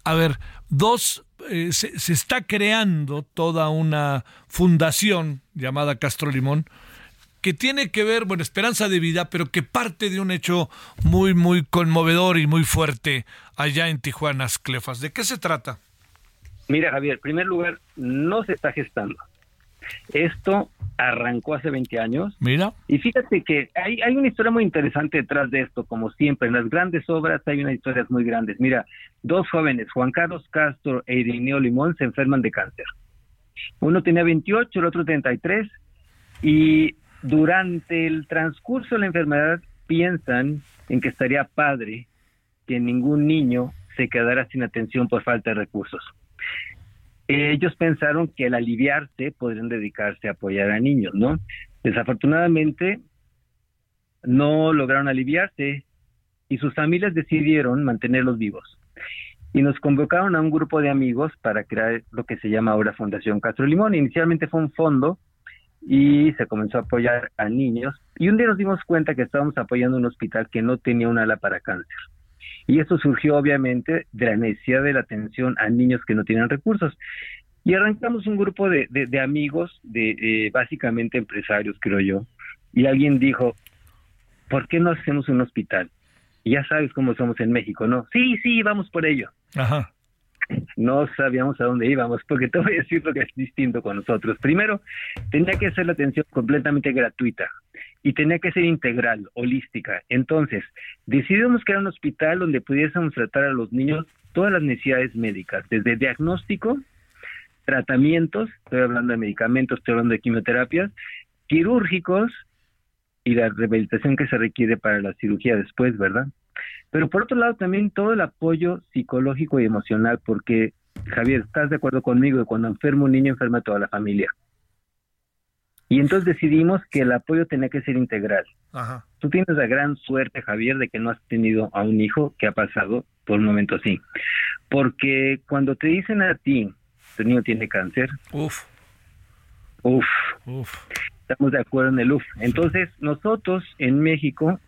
a ver, dos, eh, se, se está creando toda una fundación llamada Castro Limón que tiene que ver, bueno, esperanza de vida, pero que parte de un hecho muy, muy conmovedor y muy fuerte allá en Tijuana, Clefas. ¿De qué se trata? Mira, Javier, en primer lugar, no se está gestando. Esto arrancó hace 20 años. Mira. Y fíjate que hay, hay una historia muy interesante detrás de esto, como siempre. En las grandes obras hay unas historias muy grandes. Mira, dos jóvenes, Juan Carlos Castro e Irineo Limón, se enferman de cáncer. Uno tenía 28, el otro 33. Y durante el transcurso de la enfermedad piensan en que estaría padre que ningún niño se quedara sin atención por falta de recursos. Ellos pensaron que al aliviarse podrían dedicarse a apoyar a niños, ¿no? Desafortunadamente no lograron aliviarse y sus familias decidieron mantenerlos vivos. Y nos convocaron a un grupo de amigos para crear lo que se llama ahora Fundación Castro Limón. Inicialmente fue un fondo y se comenzó a apoyar a niños. Y un día nos dimos cuenta que estábamos apoyando un hospital que no tenía un ala para cáncer. Y esto surgió obviamente de la necesidad de la atención a niños que no tienen recursos. Y arrancamos un grupo de, de, amigos, de eh, básicamente empresarios, creo yo. Y alguien dijo, ¿por qué no hacemos un hospital? Y ya sabes cómo somos en México, ¿no? Sí, sí, vamos por ello. Ajá no sabíamos a dónde íbamos, porque te voy a decir lo que es distinto con nosotros. Primero, tenía que ser la atención completamente gratuita y tenía que ser integral, holística. Entonces, decidimos crear un hospital donde pudiésemos tratar a los niños todas las necesidades médicas, desde diagnóstico, tratamientos, estoy hablando de medicamentos, estoy hablando de quimioterapias, quirúrgicos y la rehabilitación que se requiere para la cirugía después, ¿verdad? Pero por otro lado también todo el apoyo psicológico y emocional, porque Javier, ¿estás de acuerdo conmigo que cuando enferma un niño enferma toda la familia? Y entonces decidimos que el apoyo tenía que ser integral. Ajá. Tú tienes la gran suerte, Javier, de que no has tenido a un hijo que ha pasado por un momento así. Porque cuando te dicen a ti, tu niño tiene cáncer. Uf. Uf. Uf. Estamos de acuerdo en el uf. Entonces, nosotros en México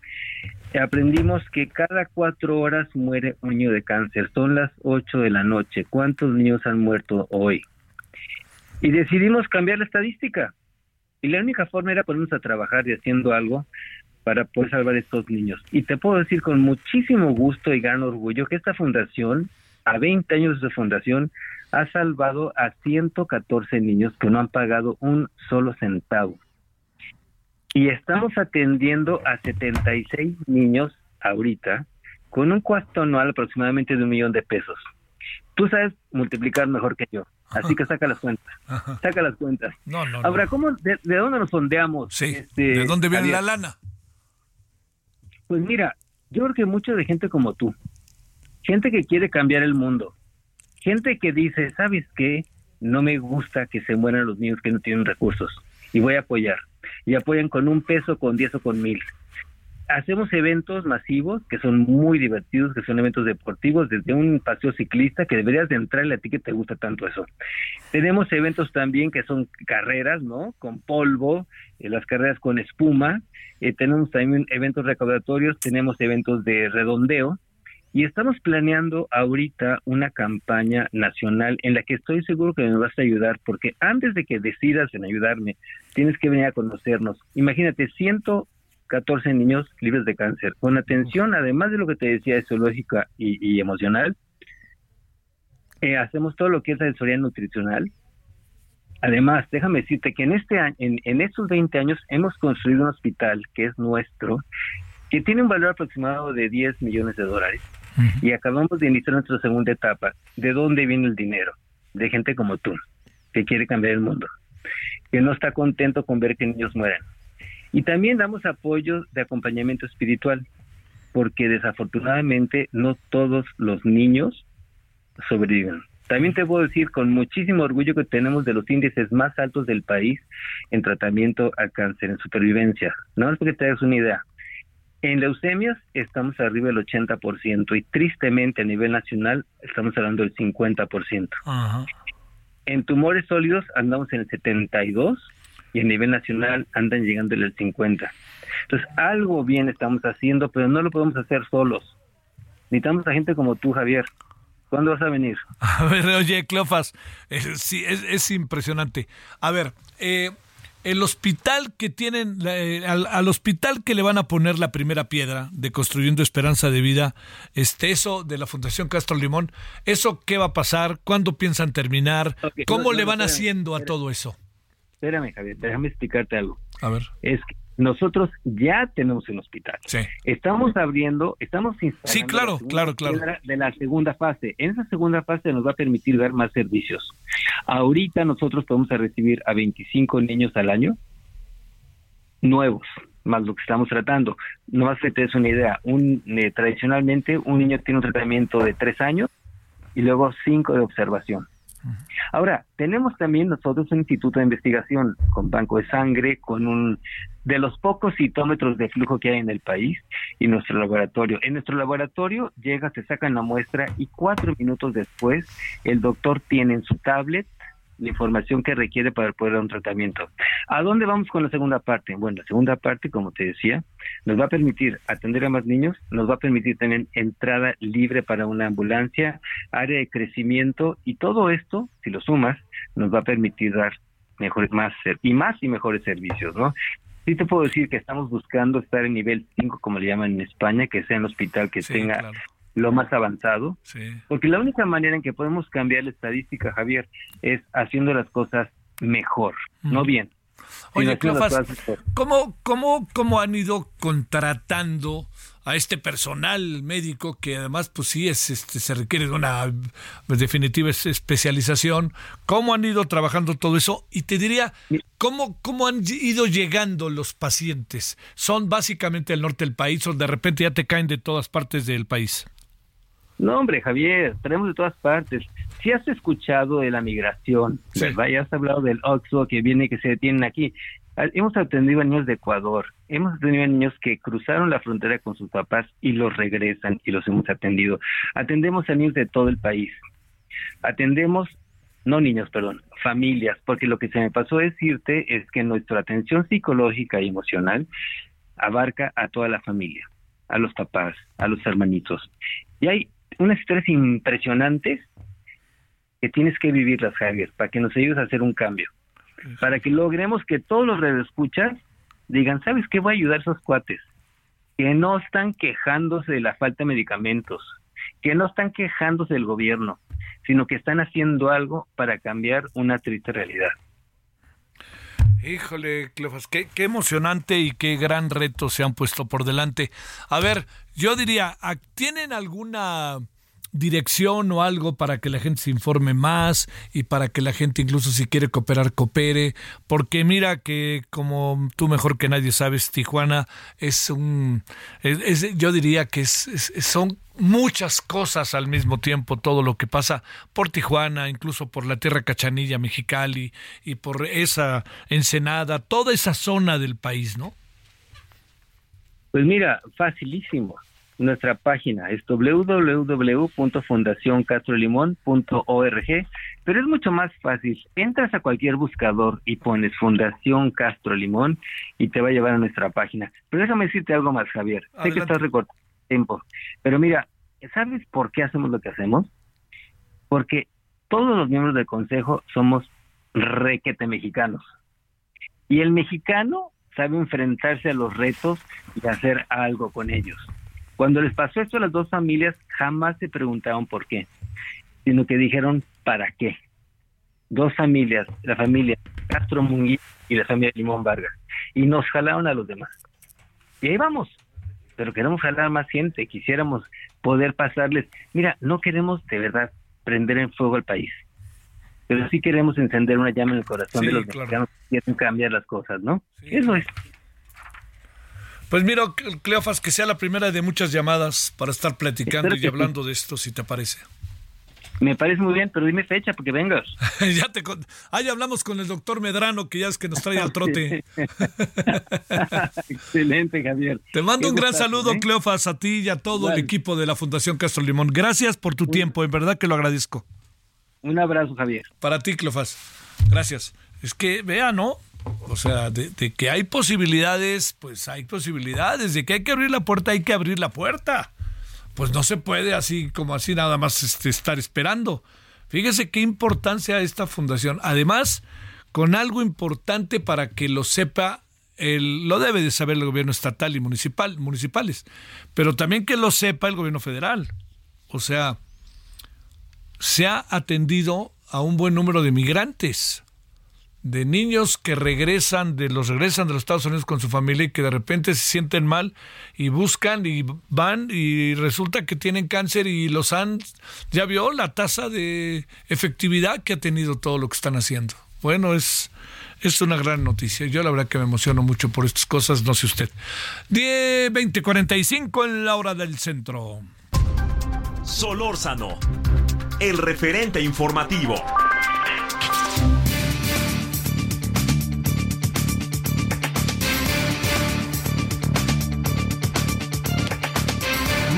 aprendimos que cada cuatro horas muere un niño de cáncer. Son las ocho de la noche. ¿Cuántos niños han muerto hoy? Y decidimos cambiar la estadística. Y la única forma era ponernos a trabajar y haciendo algo para poder salvar a estos niños. Y te puedo decir con muchísimo gusto y gran orgullo que esta fundación, a 20 años de fundación, ha salvado a 114 niños que no han pagado un solo centavo y estamos atendiendo a 76 niños ahorita con un costo anual aproximadamente de un millón de pesos. Tú sabes multiplicar mejor que yo, así que saca las cuentas. (laughs) Saca las cuentas. No, no, Ahora, ¿cómo, de, dónde nos sondeamos? Sí, Este, ¿de dónde viene la lana? Pues mira, yo creo que mucha de gente como tú, gente que quiere cambiar el mundo, gente que dice, ¿sabes qué? No me gusta que se mueran los niños que no tienen recursos y voy a apoyar. Y apoyan con un peso, con diez o con mil. Hacemos eventos masivos que son muy divertidos, que son eventos deportivos, desde un paseo ciclista que deberías de entrar a ti que te gusta tanto eso. Tenemos eventos también que son carreras, ¿no? Con polvo, eh, las carreras con espuma. Eh, tenemos también eventos recaudatorios, tenemos eventos de redondeo. Y estamos planeando ahorita una campaña nacional en la que estoy seguro que me vas a ayudar, porque antes de que decidas en ayudarme, tienes que venir a conocernos. Imagínate, 114 niños libres de cáncer, con atención, además de lo que te decía, es zoológica y, y emocional. Eh, hacemos todo lo que es asesoría nutricional. Además, déjame decirte que en este año, en, en estos 20 años hemos construido un hospital que es nuestro, que tiene un valor aproximado de 10 millones de dólares y acabamos de iniciar nuestra segunda etapa. ¿De dónde viene el dinero? De gente como tú, que quiere cambiar el mundo, que no está contento con ver que niños mueran. Y también damos apoyo de acompañamiento espiritual, porque desafortunadamente no todos los niños sobreviven. También te puedo decir con muchísimo orgullo que tenemos de los índices más altos del país en tratamiento al cáncer, en supervivencia. No es porque te hagas una idea. En leucemias estamos arriba del 80% y tristemente a nivel nacional estamos hablando del 50%. Ajá. En tumores sólidos andamos en el 72 y a nivel nacional andan llegando el 50. Entonces, algo bien estamos haciendo, pero no lo podemos hacer solos. Necesitamos a gente como tú, Javier. ¿Cuándo vas a venir? (laughs) A ver, oye, Cleofas, eh, sí, es, es impresionante. A ver, eh, el hospital que tienen, eh, al, al hospital que le van a poner la primera piedra de Construyendo Esperanza de Vida, este, eso de la Fundación Castro Limón, ¿eso qué va a pasar? ¿Cuándo piensan terminar? ¿Cómo no, le van haciendo a todo eso? Espérame, Javier, déjame explicarte algo. A ver. Es que nosotros ya tenemos un hospital. Sí. Estamos abriendo, estamos instalando Sí, claro, claro, claro. de la segunda fase. En esa segunda fase nos va a permitir dar más servicios. Ahorita nosotros podemos a recibir a 25 niños al año nuevos, más lo que estamos tratando. No más que te des una idea, un, eh, tradicionalmente un niño tiene un tratamiento de tres años y luego cinco de observación. Ahora, tenemos también nosotros un instituto de investigación con banco de sangre, con un de los pocos citómetros de flujo que hay en el país y nuestro laboratorio. En nuestro laboratorio llega, se sacan la muestra y cuatro minutos después el doctor tiene en su tablet la información que requiere para poder dar un tratamiento. ¿A dónde vamos con la segunda parte? Bueno, la segunda parte, como te decía, nos va a permitir atender a más niños, nos va a permitir tener entrada libre para una ambulancia, área de crecimiento y todo esto, si lo sumas, nos va a permitir dar mejores más y más y mejores servicios, ¿no? Sí te puedo decir que estamos buscando estar en nivel 5, como le llaman en España, que sea un hospital que tenga lo más avanzado, porque la única manera en que podemos cambiar la estadística, Javier, es haciendo las cosas mejor, no bien. Oye, mejor. ¿cómo, cómo, ¿cómo han ido contratando a este personal médico que además, pues sí, es, este, se requiere de una pues, definitiva es- especialización? ¿Cómo han ido trabajando todo eso? Y te diría, ¿cómo, ¿cómo han ido llegando los pacientes? ¿Son básicamente del norte del país o de repente ya te caen de todas partes del país? No, hombre, Javier, tenemos de todas partes. Si has escuchado de la migración, ¿verdad? Ya has hablado del Oxxo que viene y que se detienen aquí. Ah, Hemos atendido a niños de Ecuador, hemos atendido a niños que cruzaron la frontera con sus papás y los regresan y los hemos atendido. Atendemos a niños de todo el país. Atendemos, no niños, perdón, familias, porque lo que se me pasó decirte es que nuestra atención psicológica y emocional abarca a toda la familia, a los papás, a los hermanitos. Y hay unas historias impresionantes que tienes que vivirlas, Javier, para que nos ayudes a hacer un cambio. Para que logremos que todos los redescuchas digan, ¿sabes qué? Voy a ayudar a esos cuates que no están quejándose de la falta de medicamentos, que no están quejándose del gobierno, sino que están haciendo algo para cambiar una triste realidad. Híjole, Cleofas, qué, qué emocionante y qué gran reto se han puesto por delante. A ver, yo diría, ¿a- ¿tienen alguna dirección o algo para que la gente se informe más y para que la gente incluso si quiere cooperar, coopere? Porque mira que como tú mejor que nadie sabes, Tijuana es un, es- yo diría que es- son muchas cosas al mismo tiempo, todo lo que pasa por Tijuana, incluso por la tierra Cachanilla, Mexicali y por esa Ensenada, toda esa zona del país, ¿no? Pues mira, facilísimo. Nuestra página es www.fundacioncastrolimón.org, pero es mucho más fácil. Entras a cualquier buscador y pones Fundación Castro Limón y te va a llevar a nuestra página. Pero déjame decirte algo más, Javier. Sé que estás recortando tiempo, pero mira, ¿sabes por qué hacemos lo que hacemos? Porque todos los miembros del consejo somos requete mexicanos. Y el mexicano sabe enfrentarse a los retos y hacer algo con ellos. Cuando les pasó esto a las dos familias, jamás se preguntaron por qué, sino que dijeron para qué. Dos familias, la familia Castro Munguía y la familia Limón Vargas, y nos jalaron a los demás. Y ahí vamos, pero queremos jalar más gente, quisiéramos poder pasarles, mira, no queremos de verdad prender en fuego al país, pero sí queremos encender una llama en el corazón Sí, de los claro. mexicanos que quieren cambiar las cosas, ¿no? Eso es. Pues mira, Cleofas, que sea la primera de muchas llamadas para estar platicando Espero y hablando de esto, si te parece. Me parece muy bien, pero dime fecha porque vengas. (laughs) ya te con... Ahí hablamos con el doctor Medrano, que ya es que nos trae al trote. (laughs) (laughs) Excelente, Javier. Te mando Qué un gran gustazo, saludo, ¿eh? Cleofas, a ti y a todo el equipo de la Fundación Castro Limón. Gracias por tu tiempo, en verdad que lo agradezco. Un abrazo, Javier. Para ti, Cleofas. Gracias. Es que, vea, ¿no? O sea, de, que hay posibilidades, pues hay posibilidades. De que hay que abrir la puerta, hay que abrir la puerta. Pues no se puede así como así nada más este, estar esperando. Fíjese qué importancia esta fundación. Además, con algo importante para que lo sepa, el, lo debe de saber el gobierno estatal y municipal, municipales, pero también que lo sepa el gobierno federal. O sea, se ha atendido a un buen número de migrantes, de niños que regresan de los regresan de los Estados Unidos con su familia y que de repente se sienten mal y buscan y van y resulta que tienen cáncer y los han ya vio la tasa de efectividad que ha tenido todo lo que están haciendo. Bueno, es es una gran noticia. Yo la verdad que me emociono mucho por estas cosas, no sé usted. 10, 20, 45 en la hora del centro. Solórzano, el referente informativo.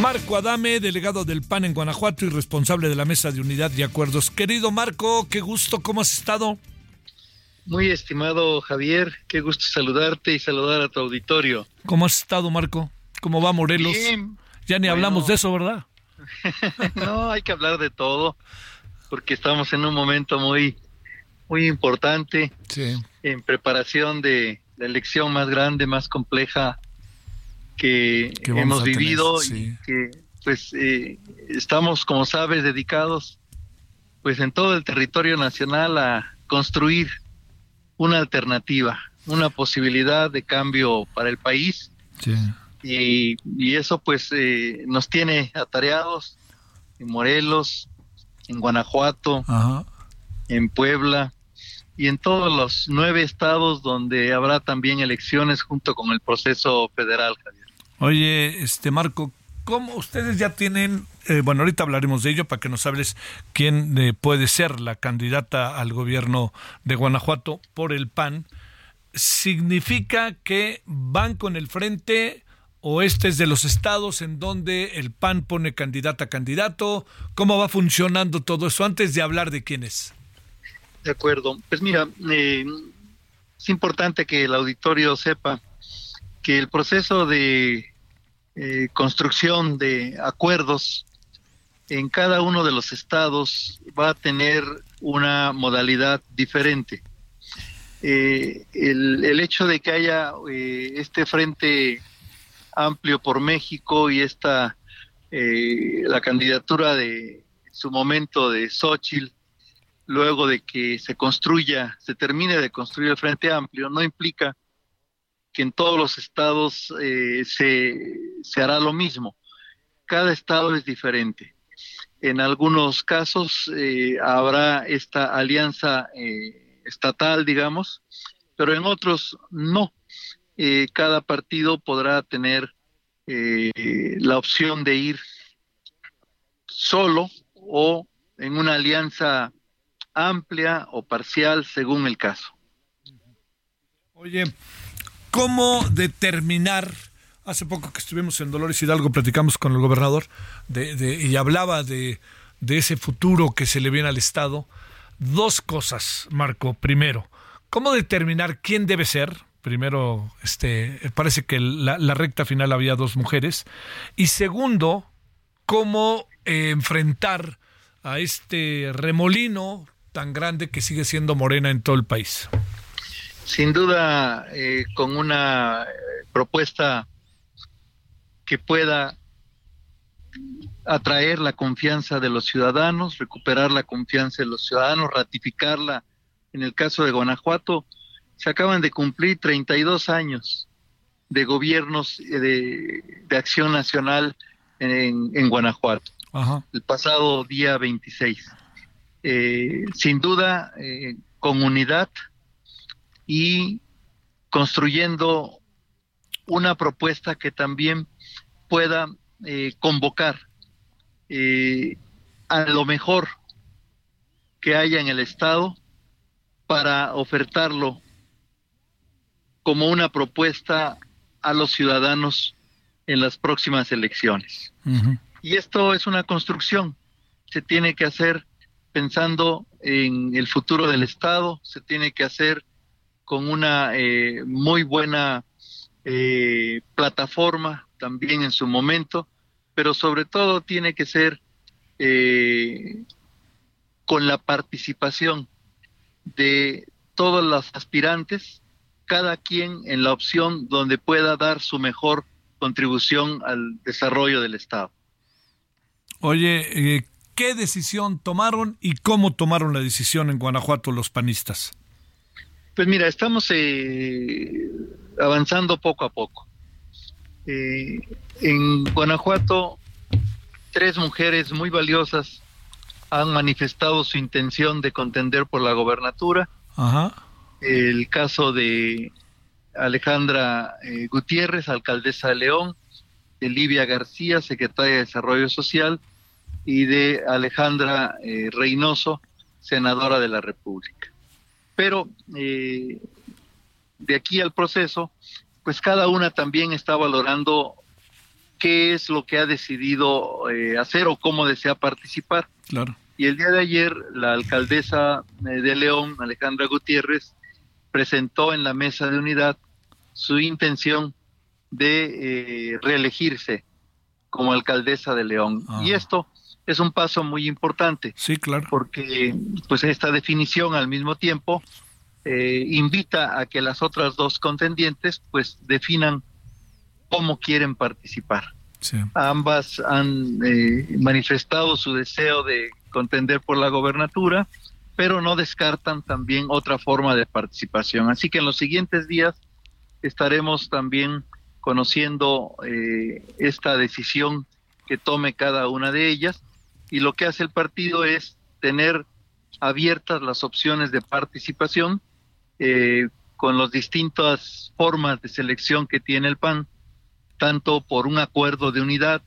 Marco Adame, delegado del PAN en Guanajuato y responsable de la Mesa de Unidad y Acuerdos. Querido Marco, qué gusto, ¿cómo has estado? Muy estimado Javier, qué gusto saludarte y saludar a tu auditorio. ¿Cómo has estado, Marco? ¿Cómo va Morelos? Bien. Ya ni Bueno. hablamos de eso, ¿verdad? (laughs) no, hay que hablar de todo, porque estamos en un momento muy, muy importante Sí. en preparación de la elección más grande, más compleja que, hemos tener, vivido sí. y que pues eh, estamos, como sabes, dedicados pues en todo el territorio nacional a construir una alternativa, una posibilidad de cambio para el país Sí. y, y eso pues eh, nos tiene atareados en Morelos, en Guanajuato, Ajá. en Puebla y en todos los nueve estados donde habrá también elecciones junto con el proceso federal. Javier. Oye, este Marco, ¿cómo ustedes ya tienen, eh, bueno, ahorita hablaremos de ello para que nos hables quién eh, puede ser la candidata al gobierno de Guanajuato por el PAN? ¿Significa que van con el frente o este es de los estados en donde el PAN pone candidata a candidato? ¿Cómo va funcionando todo eso antes de hablar de quién es? De acuerdo. Pues mira, eh, es importante que el auditorio sepa que el proceso de eh, construcción de acuerdos en cada uno de los estados va a tener una modalidad diferente. Eh, el, el hecho de que haya eh, este frente amplio por México y esta la candidatura de su momento de Xochitl luego de que se construya, se termine de construir el Frente Amplio, no implica que en todos los estados eh, se, se hará lo mismo. Cada estado es diferente. En algunos casos eh, habrá esta alianza eh, estatal, digamos, pero en otros no. Eh, cada partido podrá tener eh, la opción de ir solo o en una alianza amplia o parcial según el caso. Oye, ¿cómo determinar? Hace poco que estuvimos en Dolores Hidalgo, platicamos con el gobernador de, y hablaba de, de ese futuro que se le viene al Estado. Dos cosas, Marco. Primero, ¿cómo determinar quién debe ser? Primero, este, parece que la, la recta final había dos mujeres. Y segundo, cómo eh, enfrentar a este remolino tan grande que sigue siendo Morena en todo el país. Sin duda, eh, con una eh, propuesta que pueda atraer la confianza de los ciudadanos, recuperar la confianza de los ciudadanos, ratificarla. En el caso de Guanajuato, se acaban de cumplir 32 años de gobiernos eh, de, de acción nacional en, en Guanajuato, Ajá. el pasado día 26. Eh, sin duda, eh, con unidad y construyendo una propuesta que también pueda eh, convocar eh, a lo mejor que haya en el Estado para ofertarlo como una propuesta a los ciudadanos en las próximas elecciones. Y esto es una construcción, se tiene que hacer pensando en el futuro del Estado, se tiene que hacer con una eh, muy buena eh, plataforma también en su momento, pero sobre todo tiene que ser eh, con la participación de todos los aspirantes, cada quien en la opción donde pueda dar su mejor contribución al desarrollo del Estado. Oye, eh, ¿qué decisión tomaron y cómo tomaron la decisión en Guanajuato los panistas? Pues mira, estamos eh, avanzando poco a poco. Eh, en Guanajuato, tres mujeres muy valiosas han manifestado su intención de contender por la gobernatura. Ajá. El caso de Alejandra eh, Gutiérrez, alcaldesa de León, de Livia García, secretaria de Desarrollo Social, y de Alejandra eh, Reynoso, senadora de la República. Pero eh, de aquí al proceso, pues cada una también está valorando qué es lo que ha decidido eh, hacer o cómo desea participar. Claro. Y el día de ayer, la alcaldesa eh, de León, Alejandra Gutiérrez, presentó en la mesa de unidad su intención de eh, reelegirse como alcaldesa de León. Ah. Y esto es un paso muy importante. Sí, claro. Porque pues esta definición al mismo tiempo eh, invita a que las otras dos contendientes pues definan cómo quieren participar. Sí. Ambas han eh, manifestado su deseo de contender por la gobernatura, pero no descartan también otra forma de participación. Así que en los siguientes días estaremos también conociendo eh, esta decisión que tome cada una de ellas y lo que hace el partido es tener abiertas las opciones de participación eh, con las distintas formas de selección que tiene el PAN, tanto por un acuerdo de unidad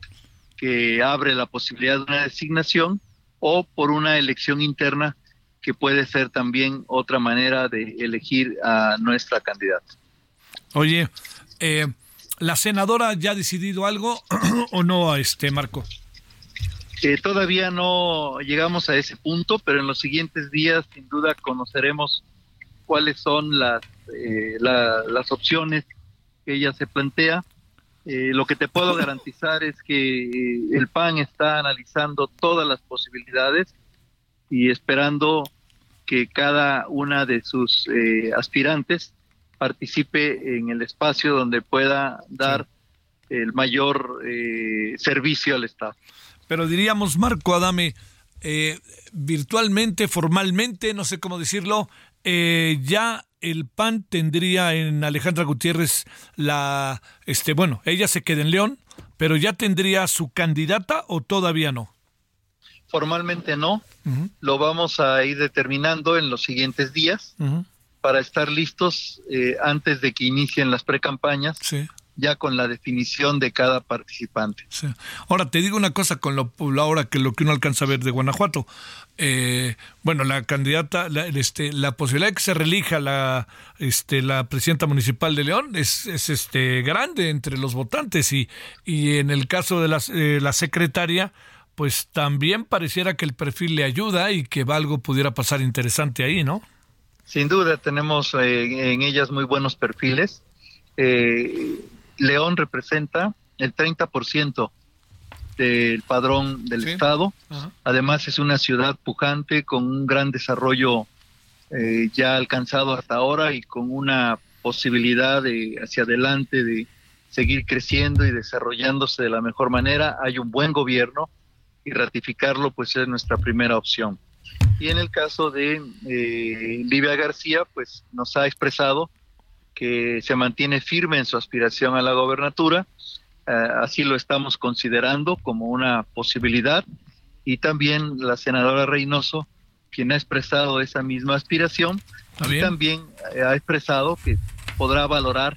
que abre la posibilidad de una designación o por una elección interna que puede ser también otra manera de elegir a nuestra candidata. Oye, eh, ¿la senadora ya ha decidido algo (clears throat) o no, este Marco? Eh, todavía no llegamos a ese punto, pero en los siguientes días sin duda conoceremos cuáles son las, eh, la- las opciones que ella se plantea. Eh, lo que te puedo garantizar es que eh, el PAN está analizando todas las posibilidades y esperando que cada una de sus eh, aspirantes participe en el espacio donde pueda dar el mayor eh, servicio al Estado. Pero diríamos, Marco Adame, eh, virtualmente, formalmente, no sé cómo decirlo, eh, ya el PAN tendría en Alejandra Gutiérrez la, este, bueno, ella se queda en León, pero ya tendría su candidata o todavía no. Formalmente no, lo vamos a ir determinando en los siguientes días para estar listos eh, antes de que inicien las precampañas, Sí. Ya con la definición de cada participante. Sí. Ahora te digo una cosa con lo ahora que lo que uno alcanza a ver de Guanajuato. Eh, bueno, la candidata, la, este, la posibilidad de que se relija la, este, la presidenta municipal de León es, es este grande entre los votantes y, y en el caso de la, eh, la secretaria, pues también pareciera que el perfil le ayuda y que algo pudiera pasar interesante ahí, ¿no? Sin duda tenemos eh, en ellas muy buenos perfiles. Eh, León representa el 30% del padrón del Estado. Además es una ciudad pujante con un gran desarrollo eh, ya alcanzado hasta ahora y con una posibilidad de hacia adelante de seguir creciendo y desarrollándose de la mejor manera. Hay un buen gobierno y ratificarlo pues es nuestra primera opción. Y en el caso de eh, Livia García, pues nos ha expresado que se mantiene firme en su aspiración a la gobernatura, eh, así lo estamos considerando como una posibilidad, y también la senadora Reynoso, quien ha expresado esa misma aspiración, y también eh, ha expresado que podrá valorar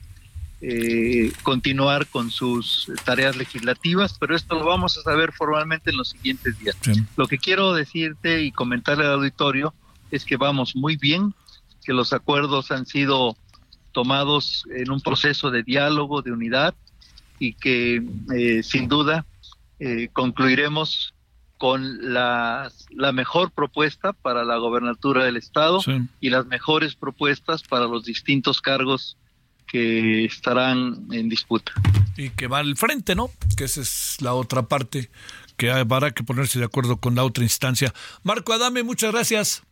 eh, continuar con sus tareas legislativas, pero esto lo vamos a saber formalmente en los siguientes días. Lo que quiero decirte y comentarle al auditorio es que vamos muy bien, que los acuerdos han sido tomados en un proceso de diálogo, de unidad, y que eh, sin duda eh, concluiremos con la, la mejor propuesta para la gobernatura del estado y las mejores propuestas para los distintos cargos que estarán en disputa. Y que va al frente, ¿no? Que esa es la otra parte que habrá que ponerse de acuerdo con la otra instancia. Marco Adame, muchas gracias.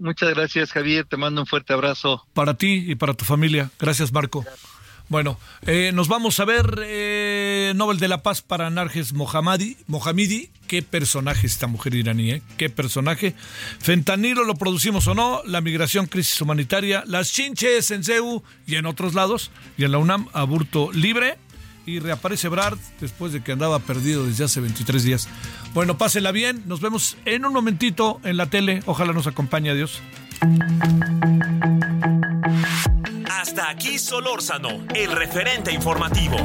Muchas gracias, Javier. Te mando un fuerte abrazo. Para ti y para tu familia. Gracias, Marco. Bueno, eh, nos vamos a ver eh, Nobel de la Paz para Narges Mohammadi, Mohamidi. Qué personaje esta mujer iraní, ¿eh? Qué personaje. Fentanilo lo producimos o no, la migración, crisis humanitaria, las chinches en CEU y en otros lados, y en la UNAM, aburto libre. Y reaparece Brad después de que andaba perdido desde hace 23 días. Bueno, pásela bien. Nos vemos en un momentito en la tele. Ojalá nos acompañe. Adiós. Hasta aquí Solórzano, el referente informativo.